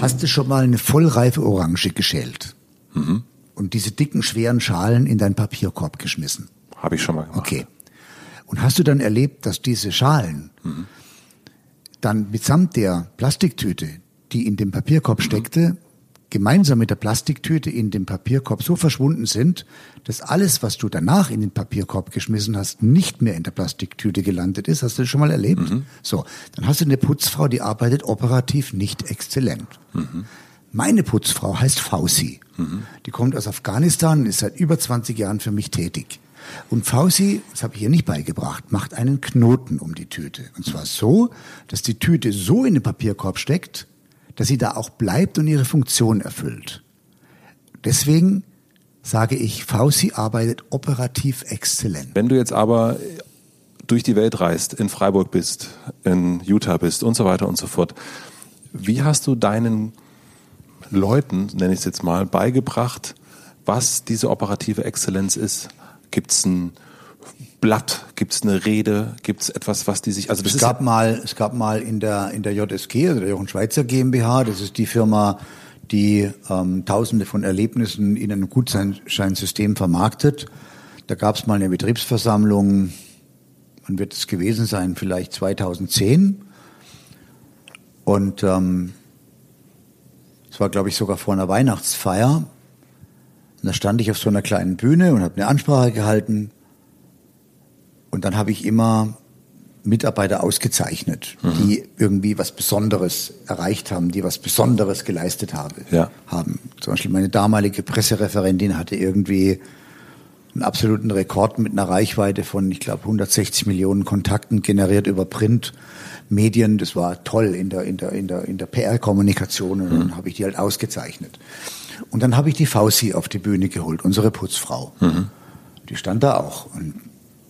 Hast du schon mal eine vollreife Orange geschält? Mhm. Und diese dicken, schweren Schalen in deinen Papierkorb geschmissen? Habe ich schon mal gemacht. Okay. Und hast du dann erlebt, dass diese Schalen mhm. dann mitsamt der Plastiktüte, die in dem Papierkorb mhm. steckte, gemeinsam mit der Plastiktüte in dem Papierkorb so verschwunden sind, dass alles, was du danach in den Papierkorb geschmissen hast, nicht mehr in der Plastiktüte gelandet ist. Hast du das schon mal erlebt? Mhm. So, dann hast du eine Putzfrau, die arbeitet operativ nicht exzellent. Mhm. Meine Putzfrau heißt Fausi. Mhm. Die kommt aus Afghanistan und ist seit über 20 Jahren für mich tätig. Und Fausi, das habe ich ihr nicht beigebracht, macht einen Knoten um die Tüte. Und zwar so, dass die Tüte so in den Papierkorb steckt, dass sie da auch bleibt und ihre Funktion erfüllt. Deswegen sage ich, Fauci arbeitet operativ exzellent. Wenn du jetzt aber durch die Welt reist, in Freiburg bist, in Utah bist und so weiter und so fort, wie hast du deinen Leuten, nenne ich es jetzt mal, beigebracht, was diese operative Exzellenz ist? Gibt es ein Blatt? Gibt es eine Rede? Gibt es etwas, was die sich, also das es gab mal, es gab mal in der, in der JSG, also der Jochen Schweizer GmbH, das ist die Firma, die ähm, Tausende von Erlebnissen in einem Gutscheinsystem vermarktet. Da gab es mal eine Betriebsversammlung, wann wird es gewesen sein, vielleicht 2010. Und ähm, es war, glaube ich, sogar vor einer Weihnachtsfeier. Und da stand ich auf so einer kleinen Bühne und habe eine Ansprache gehalten. Und dann habe ich immer Mitarbeiter ausgezeichnet, mhm. die irgendwie was Besonderes erreicht haben, die was Besonderes geleistet habe, ja. haben. Zum Beispiel meine damalige Pressereferentin hatte irgendwie einen absoluten Rekord mit einer Reichweite von, ich glaube, 160 Millionen Kontakten generiert über Printmedien. Das war toll in der, in der, in der, in der PR-Kommunikation und mhm. dann habe ich die halt ausgezeichnet. Und dann habe ich die Fausi auf die Bühne geholt, unsere Putzfrau. Mhm. Die stand da auch. Und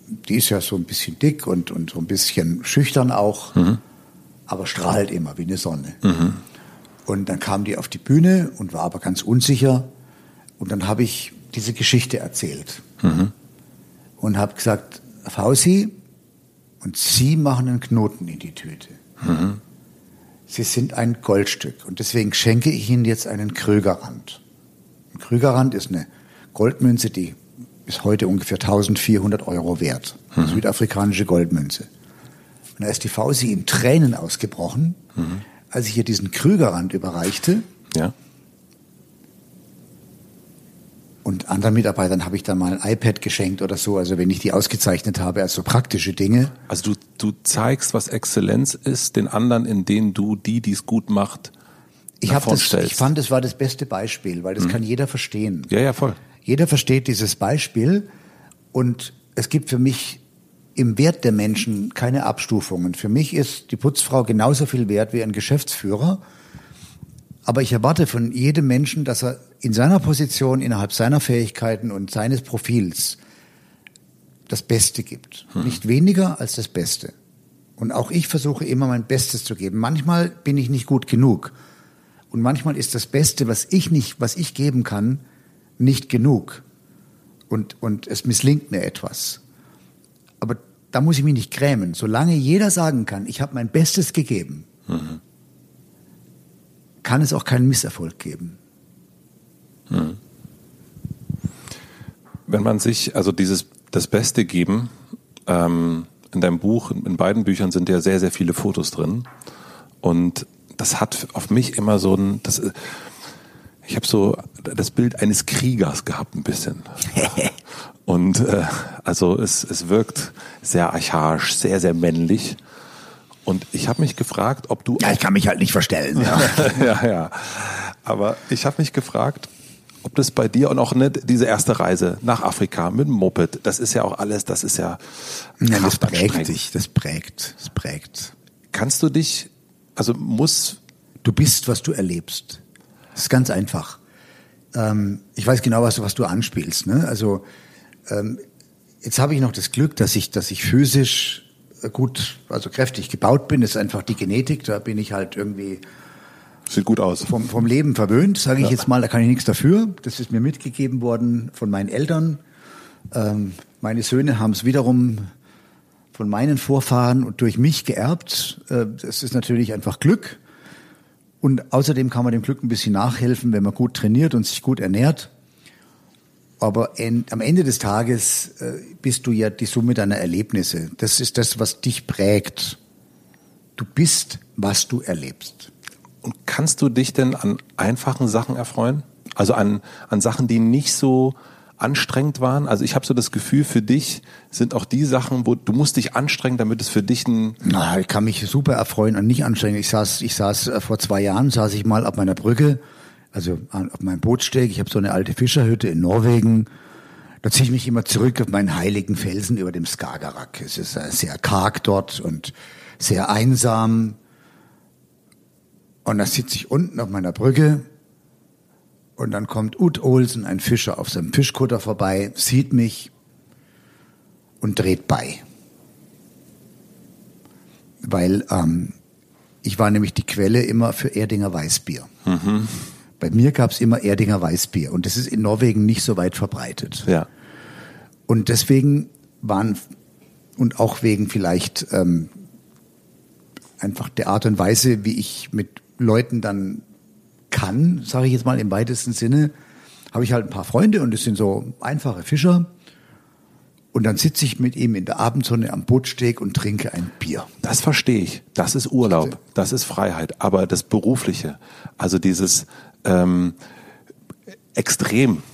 die ist ja so ein bisschen dick und, und so ein bisschen schüchtern auch, mhm. aber strahlt immer wie eine Sonne. Mhm. Und dann kam die auf die Bühne und war aber ganz unsicher. Und dann habe ich diese Geschichte erzählt mhm. und habe gesagt, Fausi, und Sie machen einen Knoten in die Tüte. Mhm. Sie sind ein Goldstück und deswegen schenke ich Ihnen jetzt einen Krügerrand. Ein Krügerrand ist eine Goldmünze, die ist heute ungefähr 1400 Euro wert. Mhm. Südafrikanische Goldmünze. Und da ist die Fausi in Tränen ausgebrochen, mhm. als ich ihr diesen Krügerrand überreichte. Ja. Und anderen Mitarbeitern habe ich dann mal ein iPad geschenkt oder so, also wenn ich die ausgezeichnet habe als so praktische Dinge. Also du, du zeigst, was Exzellenz ist, den anderen, in denen du die, die es gut macht, ich, hab das, ich fand, das war das beste Beispiel, weil das mhm. kann jeder verstehen. Ja, ja, voll. Jeder versteht dieses Beispiel und es gibt für mich im Wert der Menschen keine Abstufungen. Für mich ist die Putzfrau genauso viel wert wie ein Geschäftsführer. Aber ich erwarte von jedem Menschen, dass er in seiner Position, innerhalb seiner Fähigkeiten und seines Profils das Beste gibt. Hm. Nicht weniger als das Beste. Und auch ich versuche immer mein Bestes zu geben. Manchmal bin ich nicht gut genug. Und manchmal ist das Beste, was ich nicht, was ich geben kann, nicht genug und, und es misslingt mir etwas. Aber da muss ich mich nicht grämen. Solange jeder sagen kann, ich habe mein Bestes gegeben, mhm. kann es auch keinen Misserfolg geben. Mhm. Wenn man sich, also dieses das Beste geben, ähm, in deinem Buch, in beiden Büchern sind ja sehr, sehr viele Fotos drin. Und das hat auf mich immer so ein, das, ich habe so das Bild eines Kriegers gehabt ein bisschen. Und äh, also es, es wirkt sehr archaisch, sehr, sehr männlich. Und ich habe mich gefragt, ob du... Ja, ich kann mich halt nicht verstellen. Ja, ja, ja. Aber ich habe mich gefragt, ob das bei dir und auch ne, diese erste Reise nach Afrika mit dem Moped, das ist ja auch alles, das ist ja. ja das prägt dich, das prägt, das prägt. Kannst du dich, also muss. Du bist, was du erlebst. Das ist ganz einfach. Ähm, ich weiß genau, was, was du anspielst. Ne? Also ähm, jetzt habe ich noch das Glück, dass ich, dass ich physisch gut, also kräftig gebaut bin. Das ist einfach die Genetik. Da bin ich halt irgendwie Sieht gut aus. Vom, vom Leben verwöhnt, sage ich ja. jetzt mal, da kann ich nichts dafür. Das ist mir mitgegeben worden von meinen Eltern. Ähm, meine Söhne haben es wiederum von meinen Vorfahren und durch mich geerbt. Äh, das ist natürlich einfach Glück. Und außerdem kann man dem Glück ein bisschen nachhelfen, wenn man gut trainiert und sich gut ernährt. Aber en, am Ende des Tages äh, bist du ja die Summe deiner Erlebnisse. Das ist das, was dich prägt. Du bist, was du erlebst. Und kannst du dich denn an einfachen Sachen erfreuen? Also an, an Sachen, die nicht so anstrengend waren? Also ich habe so das Gefühl, für dich sind auch die Sachen, wo du musst dich anstrengen, damit es für dich ein... Na, ich kann mich super erfreuen und nicht anstrengen. Ich saß, ich saß äh, vor zwei Jahren, saß ich mal auf meiner Brücke, also auf meinem Bootsteg. Ich habe so eine alte Fischerhütte in Norwegen. Da ziehe ich mich immer zurück auf meinen heiligen Felsen über dem Skagerrak. Es ist äh, sehr karg dort und sehr einsam. Und da sitze ich unten auf meiner Brücke und dann kommt Ut Olsen, ein Fischer, auf seinem Fischkutter vorbei, sieht mich und dreht bei. Weil ähm, ich war nämlich die Quelle immer für Erdinger Weißbier. Mhm. Bei mir gab es immer Erdinger Weißbier und das ist in Norwegen nicht so weit verbreitet. Ja. Und deswegen waren und auch wegen vielleicht ähm, einfach der Art und Weise, wie ich mit Leuten dann kann, sage ich jetzt mal im weitesten Sinne, habe ich halt ein paar Freunde und das sind so einfache Fischer. Und dann sitze ich mit ihm in der Abendsonne am Bootsteg und trinke ein Bier. Das verstehe ich. Das ist Urlaub, das ist Freiheit. Aber das Berufliche, also dieses ähm, Extrem,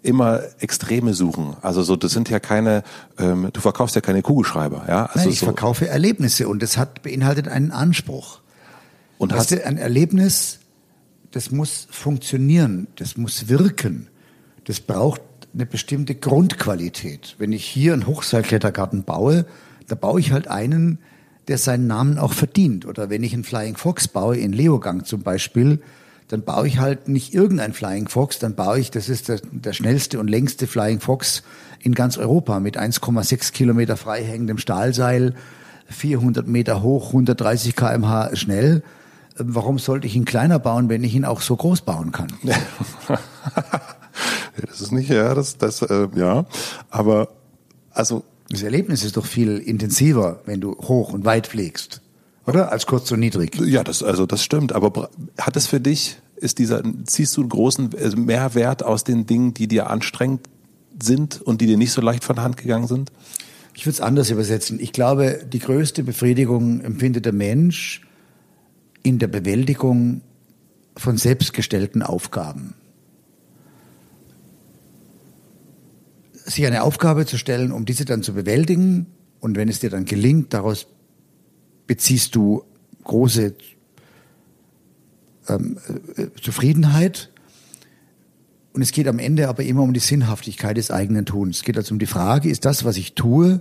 immer Extreme suchen. Also so, das sind ja keine, ähm, du verkaufst ja keine Kugelschreiber, ja. Also Nein, ich so. verkaufe Erlebnisse und das hat beinhaltet einen Anspruch. Und hast du ein Erlebnis, das muss funktionieren, das muss wirken, das braucht eine bestimmte Grundqualität. Wenn ich hier einen Hochseilklettergarten baue, da baue ich halt einen, der seinen Namen auch verdient. Oder wenn ich einen Flying Fox baue, in Leogang zum Beispiel, dann baue ich halt nicht irgendein Flying Fox, dann baue ich, das ist der, der schnellste und längste Flying Fox in ganz Europa mit 1,6 Kilometer freihängendem Stahlseil, 400 Meter hoch, 130 kmh schnell warum sollte ich ihn kleiner bauen, wenn ich ihn auch so groß bauen kann? das ist nicht, ja, das, das, äh, ja, aber also. Das Erlebnis ist doch viel intensiver, wenn du hoch und weit fliegst, oder? Als kurz und niedrig. Ja, das, also, das stimmt, aber hat es für dich, ist dieser, ziehst du einen großen also Mehrwert aus den Dingen, die dir anstrengend sind und die dir nicht so leicht von der Hand gegangen sind? Ich würde es anders übersetzen. Ich glaube, die größte Befriedigung empfindet der Mensch, in der Bewältigung von selbstgestellten Aufgaben. Sich eine Aufgabe zu stellen, um diese dann zu bewältigen und wenn es dir dann gelingt, daraus beziehst du große ähm, äh, Zufriedenheit. Und es geht am Ende aber immer um die Sinnhaftigkeit des eigenen Tuns. Es geht also um die Frage, ist das, was ich tue,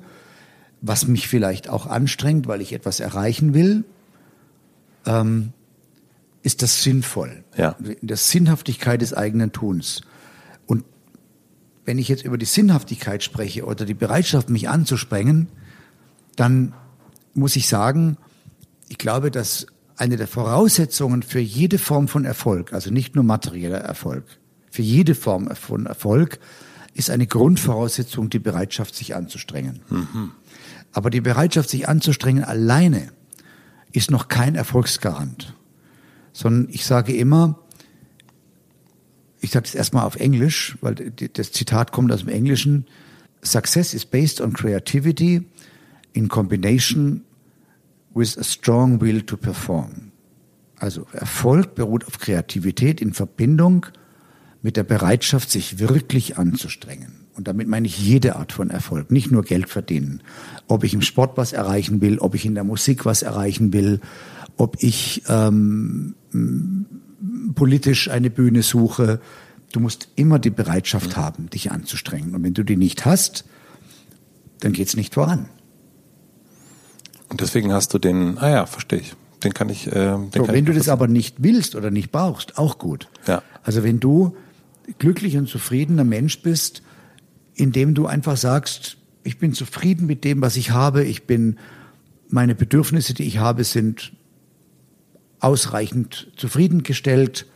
was mich vielleicht auch anstrengt, weil ich etwas erreichen will, ähm, ist das sinnvoll. Ja. In der Sinnhaftigkeit des eigenen Tuns. Und wenn ich jetzt über die Sinnhaftigkeit spreche oder die Bereitschaft, mich anzusprengen, dann muss ich sagen, ich glaube, dass eine der Voraussetzungen für jede Form von Erfolg, also nicht nur materieller Erfolg, für jede Form von Erfolg ist eine Grundvoraussetzung die Bereitschaft, sich anzustrengen. Mhm. Aber die Bereitschaft, sich anzustrengen alleine ist noch kein Erfolgsgarant. Sondern ich sage immer, ich sage das erstmal auf Englisch, weil das Zitat kommt aus dem Englischen. Success is based on creativity in combination with a strong will to perform. Also Erfolg beruht auf Kreativität in Verbindung mit der Bereitschaft, sich wirklich anzustrengen. Und damit meine ich jede Art von Erfolg, nicht nur Geld verdienen. Ob ich im Sport was erreichen will, ob ich in der Musik was erreichen will, ob ich ähm, politisch eine Bühne suche. Du musst immer die Bereitschaft mhm. haben, dich anzustrengen. Und wenn du die nicht hast, dann geht's nicht voran. Und deswegen hast du den, ah ja, verstehe ich. Den kann ich. Äh, den so, kann wenn ich du das aber nicht willst oder nicht brauchst, auch gut. Ja. Also wenn du glücklich und zufriedener Mensch bist, indem du einfach sagst, ich bin zufrieden mit dem, was ich habe, ich bin, meine Bedürfnisse, die ich habe, sind ausreichend zufriedengestellt,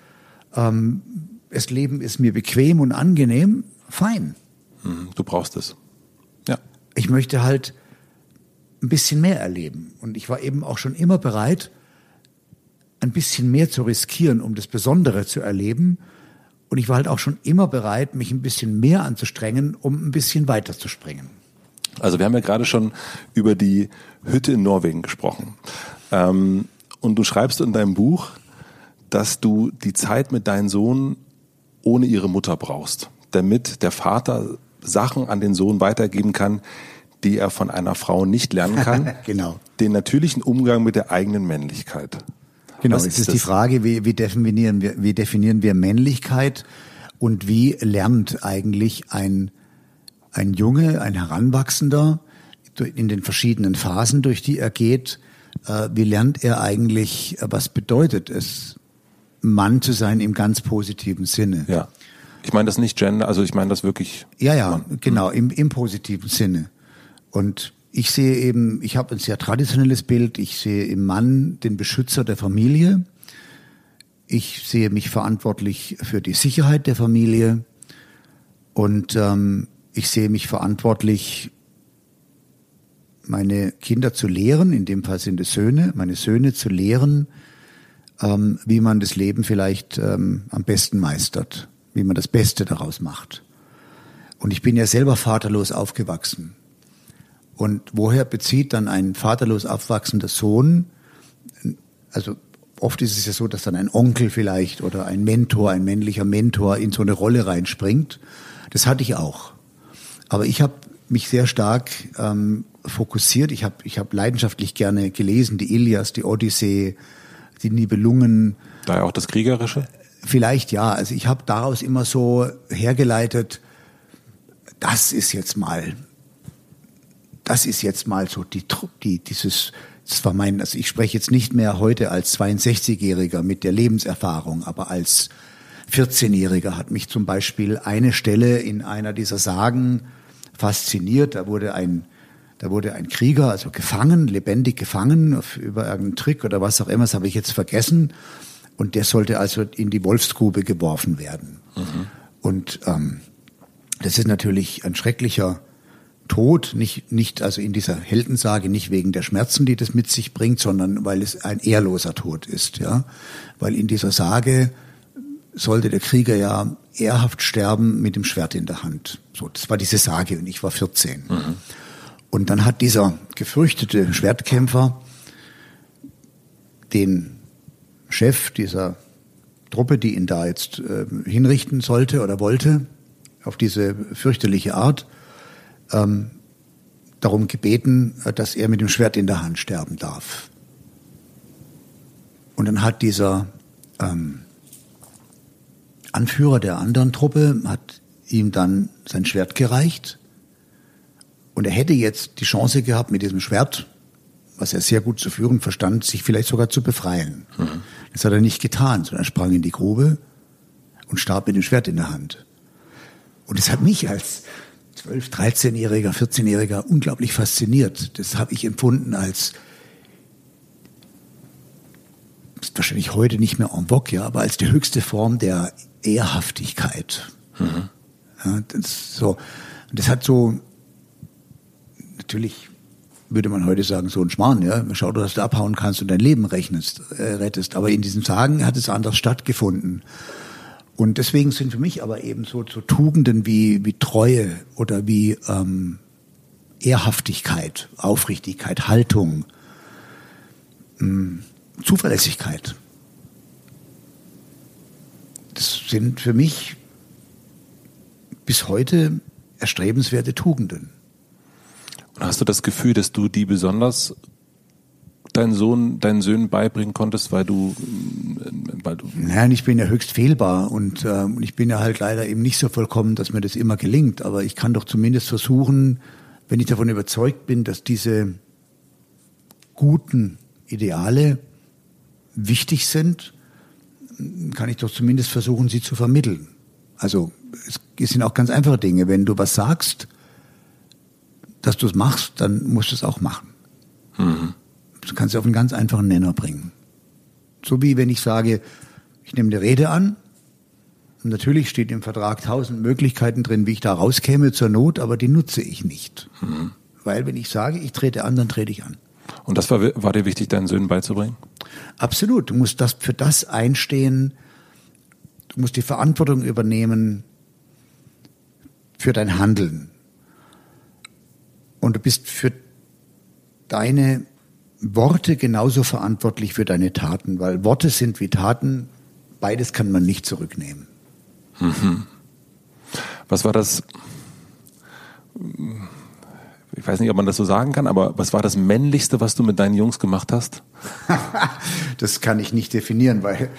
ähm, das Leben ist mir bequem und angenehm, fein. Hm, du brauchst es. Ja. Ich möchte halt ein bisschen mehr erleben. Und ich war eben auch schon immer bereit, ein bisschen mehr zu riskieren, um das Besondere zu erleben. Und ich war halt auch schon immer bereit, mich ein bisschen mehr anzustrengen, um ein bisschen weiter zu springen. Also wir haben ja gerade schon über die Hütte in Norwegen gesprochen. Ähm, und du schreibst in deinem Buch, dass du die Zeit mit deinem Sohn ohne ihre Mutter brauchst, damit der Vater Sachen an den Sohn weitergeben kann, die er von einer Frau nicht lernen kann. genau. Den natürlichen Umgang mit der eigenen Männlichkeit. Genau, es ist, ist die Frage, wie, wie, definieren wir, wie definieren wir Männlichkeit und wie lernt eigentlich ein, ein Junge, ein Heranwachsender in den verschiedenen Phasen, durch die er geht, äh, wie lernt er eigentlich, was bedeutet es, Mann zu sein im ganz positiven Sinne? Ja. Ich meine das nicht Gender, also ich meine das wirklich. Ja, ja, Mann. genau, im, im positiven Sinne. Und ich sehe eben, ich habe ein sehr traditionelles Bild. Ich sehe im Mann den Beschützer der Familie. Ich sehe mich verantwortlich für die Sicherheit der Familie. Und ähm, ich sehe mich verantwortlich, meine Kinder zu lehren, in dem Fall sind es Söhne, meine Söhne zu lehren, ähm, wie man das Leben vielleicht ähm, am besten meistert, wie man das Beste daraus macht. Und ich bin ja selber vaterlos aufgewachsen. Und woher bezieht dann ein vaterlos aufwachsender Sohn, also oft ist es ja so, dass dann ein Onkel vielleicht oder ein Mentor, ein männlicher Mentor in so eine Rolle reinspringt. Das hatte ich auch. Aber ich habe mich sehr stark ähm, fokussiert. Ich habe ich hab leidenschaftlich gerne gelesen, die Ilias, die Odyssee, die Nibelungen. Daher auch das Kriegerische? Vielleicht ja. Also ich habe daraus immer so hergeleitet, das ist jetzt mal das ist jetzt mal so die, die dieses, das war mein, also ich spreche jetzt nicht mehr heute als 62-Jähriger mit der Lebenserfahrung, aber als 14-Jähriger hat mich zum Beispiel eine Stelle in einer dieser Sagen fasziniert. Da wurde ein, da wurde ein Krieger, also gefangen, lebendig gefangen, auf, über irgendeinen Trick oder was auch immer, das habe ich jetzt vergessen. Und der sollte also in die Wolfsgrube geworfen werden. Mhm. Und ähm, das ist natürlich ein schrecklicher Tod, nicht, nicht also in dieser Heldensage, nicht wegen der Schmerzen, die das mit sich bringt, sondern weil es ein ehrloser Tod ist, ja. Weil in dieser Sage sollte der Krieger ja ehrhaft sterben mit dem Schwert in der Hand. So, das war diese Sage und ich war 14. Mhm. Und dann hat dieser gefürchtete Schwertkämpfer den Chef dieser Truppe, die ihn da jetzt äh, hinrichten sollte oder wollte, auf diese fürchterliche Art, ähm, darum gebeten, äh, dass er mit dem Schwert in der Hand sterben darf. Und dann hat dieser ähm, Anführer der anderen Truppe hat ihm dann sein Schwert gereicht und er hätte jetzt die Chance gehabt, mit diesem Schwert, was er sehr gut zu führen verstand, sich vielleicht sogar zu befreien. Mhm. Das hat er nicht getan, sondern er sprang in die Grube und starb mit dem Schwert in der Hand. Und das hat mich als 12, 13-Jähriger, 14-Jähriger unglaublich fasziniert. Das habe ich empfunden als wahrscheinlich heute nicht mehr en vogue, ja, aber als die höchste Form der Ehrhaftigkeit. Mhm. Ja, das, so, das hat so, natürlich würde man heute sagen, so ein Schmarrn, ja, schau, dass du abhauen kannst und dein Leben rechnest, äh, rettest. Aber in diesen Tagen hat es anders stattgefunden. Und deswegen sind für mich aber eben so, so Tugenden wie, wie Treue oder wie ähm, Ehrhaftigkeit, Aufrichtigkeit, Haltung, mh, hm, Zuverlässigkeit. Das sind für mich bis heute erstrebenswerte Tugenden. Und hast du das Gefühl, dass du die besonders deinen Sohn, deinen Söhnen beibringen konntest, weil du, weil du. Nein, ich bin ja höchst fehlbar und äh, ich bin ja halt leider eben nicht so vollkommen, dass mir das immer gelingt. Aber ich kann doch zumindest versuchen, wenn ich davon überzeugt bin, dass diese guten Ideale wichtig sind, kann ich doch zumindest versuchen, sie zu vermitteln. Also es sind auch ganz einfache Dinge. Wenn du was sagst, dass du es machst, dann musst du es auch machen. Mhm. Du kannst es auf einen ganz einfachen Nenner bringen. So wie wenn ich sage, ich nehme eine Rede an. Und natürlich steht im Vertrag tausend Möglichkeiten drin, wie ich da rauskäme zur Not, aber die nutze ich nicht. Mhm. Weil wenn ich sage, ich trete an, dann trete ich an. Und das war, war dir wichtig, deinen Söhnen beizubringen? Absolut. Du musst das für das einstehen. Du musst die Verantwortung übernehmen für dein Handeln. Und du bist für deine Worte genauso verantwortlich für deine Taten, weil Worte sind wie Taten. Beides kann man nicht zurücknehmen. Mhm. Was war das? Ich weiß nicht, ob man das so sagen kann, aber was war das männlichste, was du mit deinen Jungs gemacht hast? das kann ich nicht definieren, weil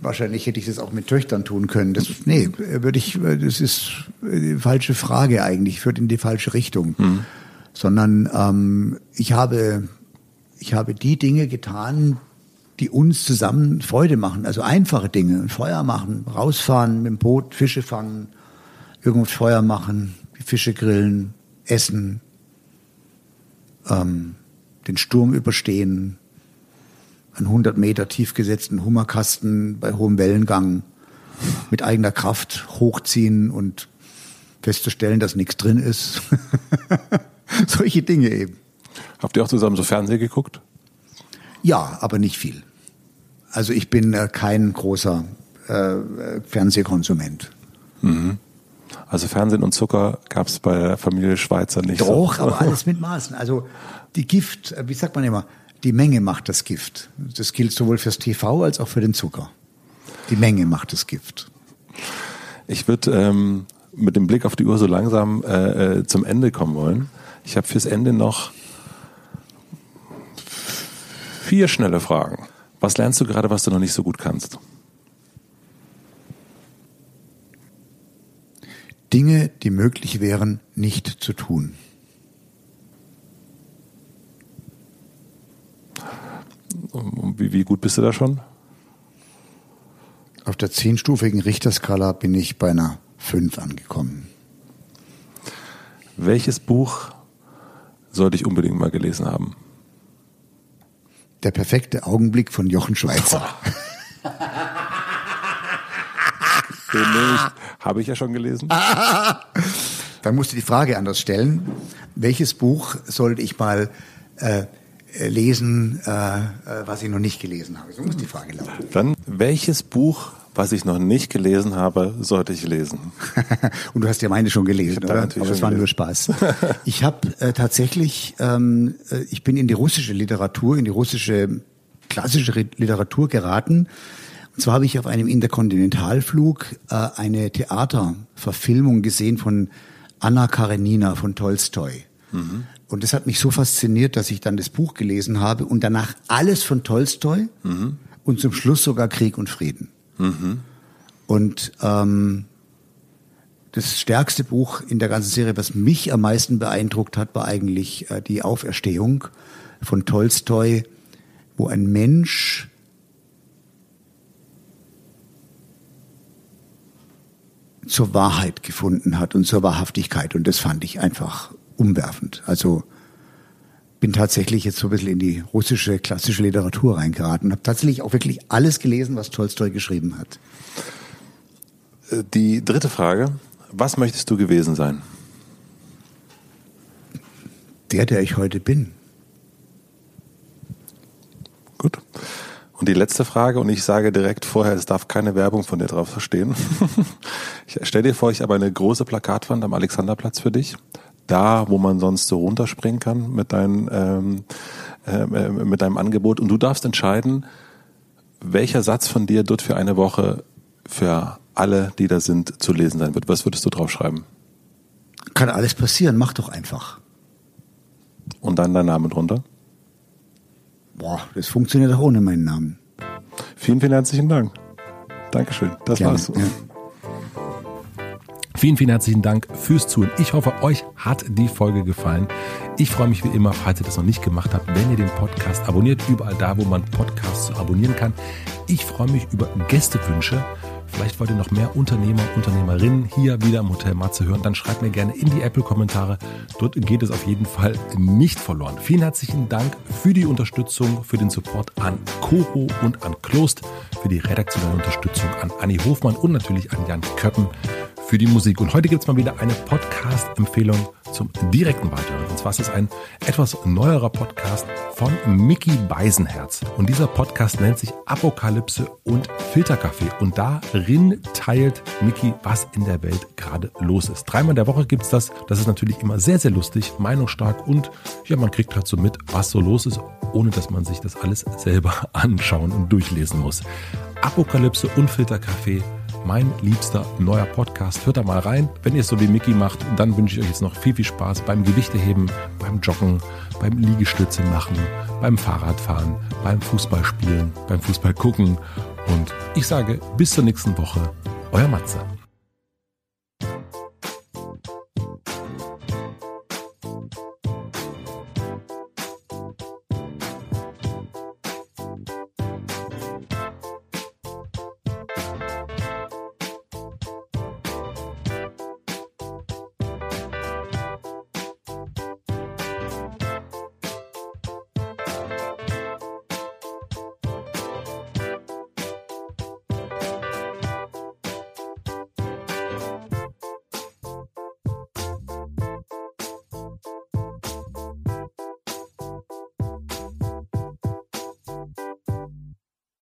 wahrscheinlich hätte ich das auch mit Töchtern tun können. Das, nee, würde ich, das ist die falsche Frage eigentlich, führt in die falsche Richtung. Mhm. Sondern ähm, ich habe, ich habe die Dinge getan, die uns zusammen Freude machen. Also einfache Dinge, Feuer machen, rausfahren mit dem Boot, Fische fangen, irgendwo Feuer machen, die Fische grillen, essen, ähm, den Sturm überstehen, einen 100 Meter tief gesetzten Hummerkasten bei hohem Wellengang mit eigener Kraft hochziehen und festzustellen, dass nichts drin ist. Solche Dinge eben. Habt ihr auch zusammen so Fernsehen geguckt? Ja, aber nicht viel. Also ich bin äh, kein großer äh, Fernsehkonsument. Mhm. Also Fernsehen und Zucker gab es bei der Familie Schweizer nicht. Doch, so. aber alles mit Maßen. Also die Gift, äh, wie sagt man immer, die Menge macht das Gift. Das gilt sowohl fürs TV als auch für den Zucker. Die Menge macht das Gift. Ich würde ähm, mit dem Blick auf die Uhr so langsam äh, äh zum Ende kommen wollen. Ich habe fürs Ende noch vier schnelle Fragen. Was lernst du gerade, was du noch nicht so gut kannst? Dinge, die möglich wären, nicht zu tun. Wie, wie gut bist du da schon? Auf der zehnstufigen Richterskala bin ich bei einer fünf angekommen. Welches Buch sollte ich unbedingt mal gelesen haben? Der perfekte Augenblick von Jochen Schweizer. Den habe ich ja schon gelesen. Dann musst du die Frage anders stellen. Welches Buch sollte ich mal äh, lesen, äh, äh, was ich noch nicht gelesen habe? So muss die Frage lauten. Dann, welches Buch, was ich noch nicht gelesen habe, sollte ich lesen? Und du hast ja meine schon gelesen, oder? Aber es war nur Spaß. Ich habe äh, tatsächlich, ähm, äh, ich bin in die russische Literatur, in die russische klassische Literatur geraten und zwar habe ich auf einem Interkontinentalflug äh, eine Theaterverfilmung gesehen von Anna Karenina von Tolstoi. Mhm. Und das hat mich so fasziniert, dass ich dann das Buch gelesen habe und danach alles von Tolstoi mhm. und zum Schluss sogar Krieg und Frieden. Mhm. Und ähm, das stärkste Buch in der ganzen Serie, was mich am meisten beeindruckt hat, war eigentlich äh, die Auferstehung von Tolstoi, wo ein Mensch zur Wahrheit gefunden hat und zur Wahrhaftigkeit. Und das fand ich einfach umwerfend. Also bin tatsächlich jetzt so ein bisschen in die russische klassische Literatur reingeraten und habe tatsächlich auch wirklich alles gelesen, was Tolstoi geschrieben hat. Äh, die dritte Frage. Was möchtest du gewesen sein? Der, der ich heute bin. Gut. Und die letzte Frage, und ich sage direkt vorher, es darf keine Werbung von dir drauf verstehen. ich stell dir vor, ich habe eine große Plakatwand am Alexanderplatz für dich. Da, wo man sonst so runterspringen kann mit, dein, ähm, äh, mit deinem Angebot. Und du darfst entscheiden, welcher Satz von dir dort für eine Woche für alle, die da sind, zu lesen sein wird. Was würdest du draufschreiben? Kann alles passieren, mach doch einfach. Und dann dein Name drunter? Boah, das funktioniert auch ohne meinen Namen. Vielen, vielen herzlichen Dank. Dankeschön. Das Gerne, war's. Ja. Vielen, vielen herzlichen Dank fürs Zuhören. Ich hoffe, euch hat die Folge gefallen. Ich freue mich wie immer, falls ihr das noch nicht gemacht habt, wenn ihr den Podcast abonniert, überall da, wo man Podcasts abonnieren kann. Ich freue mich über Gästewünsche. Vielleicht wollt ihr noch mehr Unternehmer und Unternehmerinnen hier wieder im Hotel Matze hören. Dann schreibt mir gerne in die Apple-Kommentare. Dort geht es auf jeden Fall nicht verloren. Vielen herzlichen Dank für die Unterstützung, für den Support an Koro und an Klost, für die redaktionelle Unterstützung an Anni Hofmann und natürlich an Jan Köppen für die Musik. Und heute gibt es mal wieder eine Podcast-Empfehlung zum direkten Weiterhören. Und zwar ist es ein etwas neuerer Podcast von Mickey Beisenherz. Und dieser Podcast nennt sich Apokalypse und Filterkaffee. Und darin teilt Mickey, was in der Welt gerade los ist. Dreimal in der Woche gibt es das. Das ist natürlich immer sehr, sehr lustig, meinungsstark und ja, man kriegt halt so mit, was so los ist, ohne dass man sich das alles selber anschauen und durchlesen muss. Apokalypse und Filterkaffee mein liebster neuer Podcast. Hört da mal rein. Wenn ihr es so wie Mickey macht, dann wünsche ich euch jetzt noch viel, viel Spaß beim Gewichteheben, beim Joggen, beim Liegestütze machen, beim Fahrradfahren, beim Fußballspielen, beim Fußball gucken. Und ich sage bis zur nächsten Woche. Euer Matze.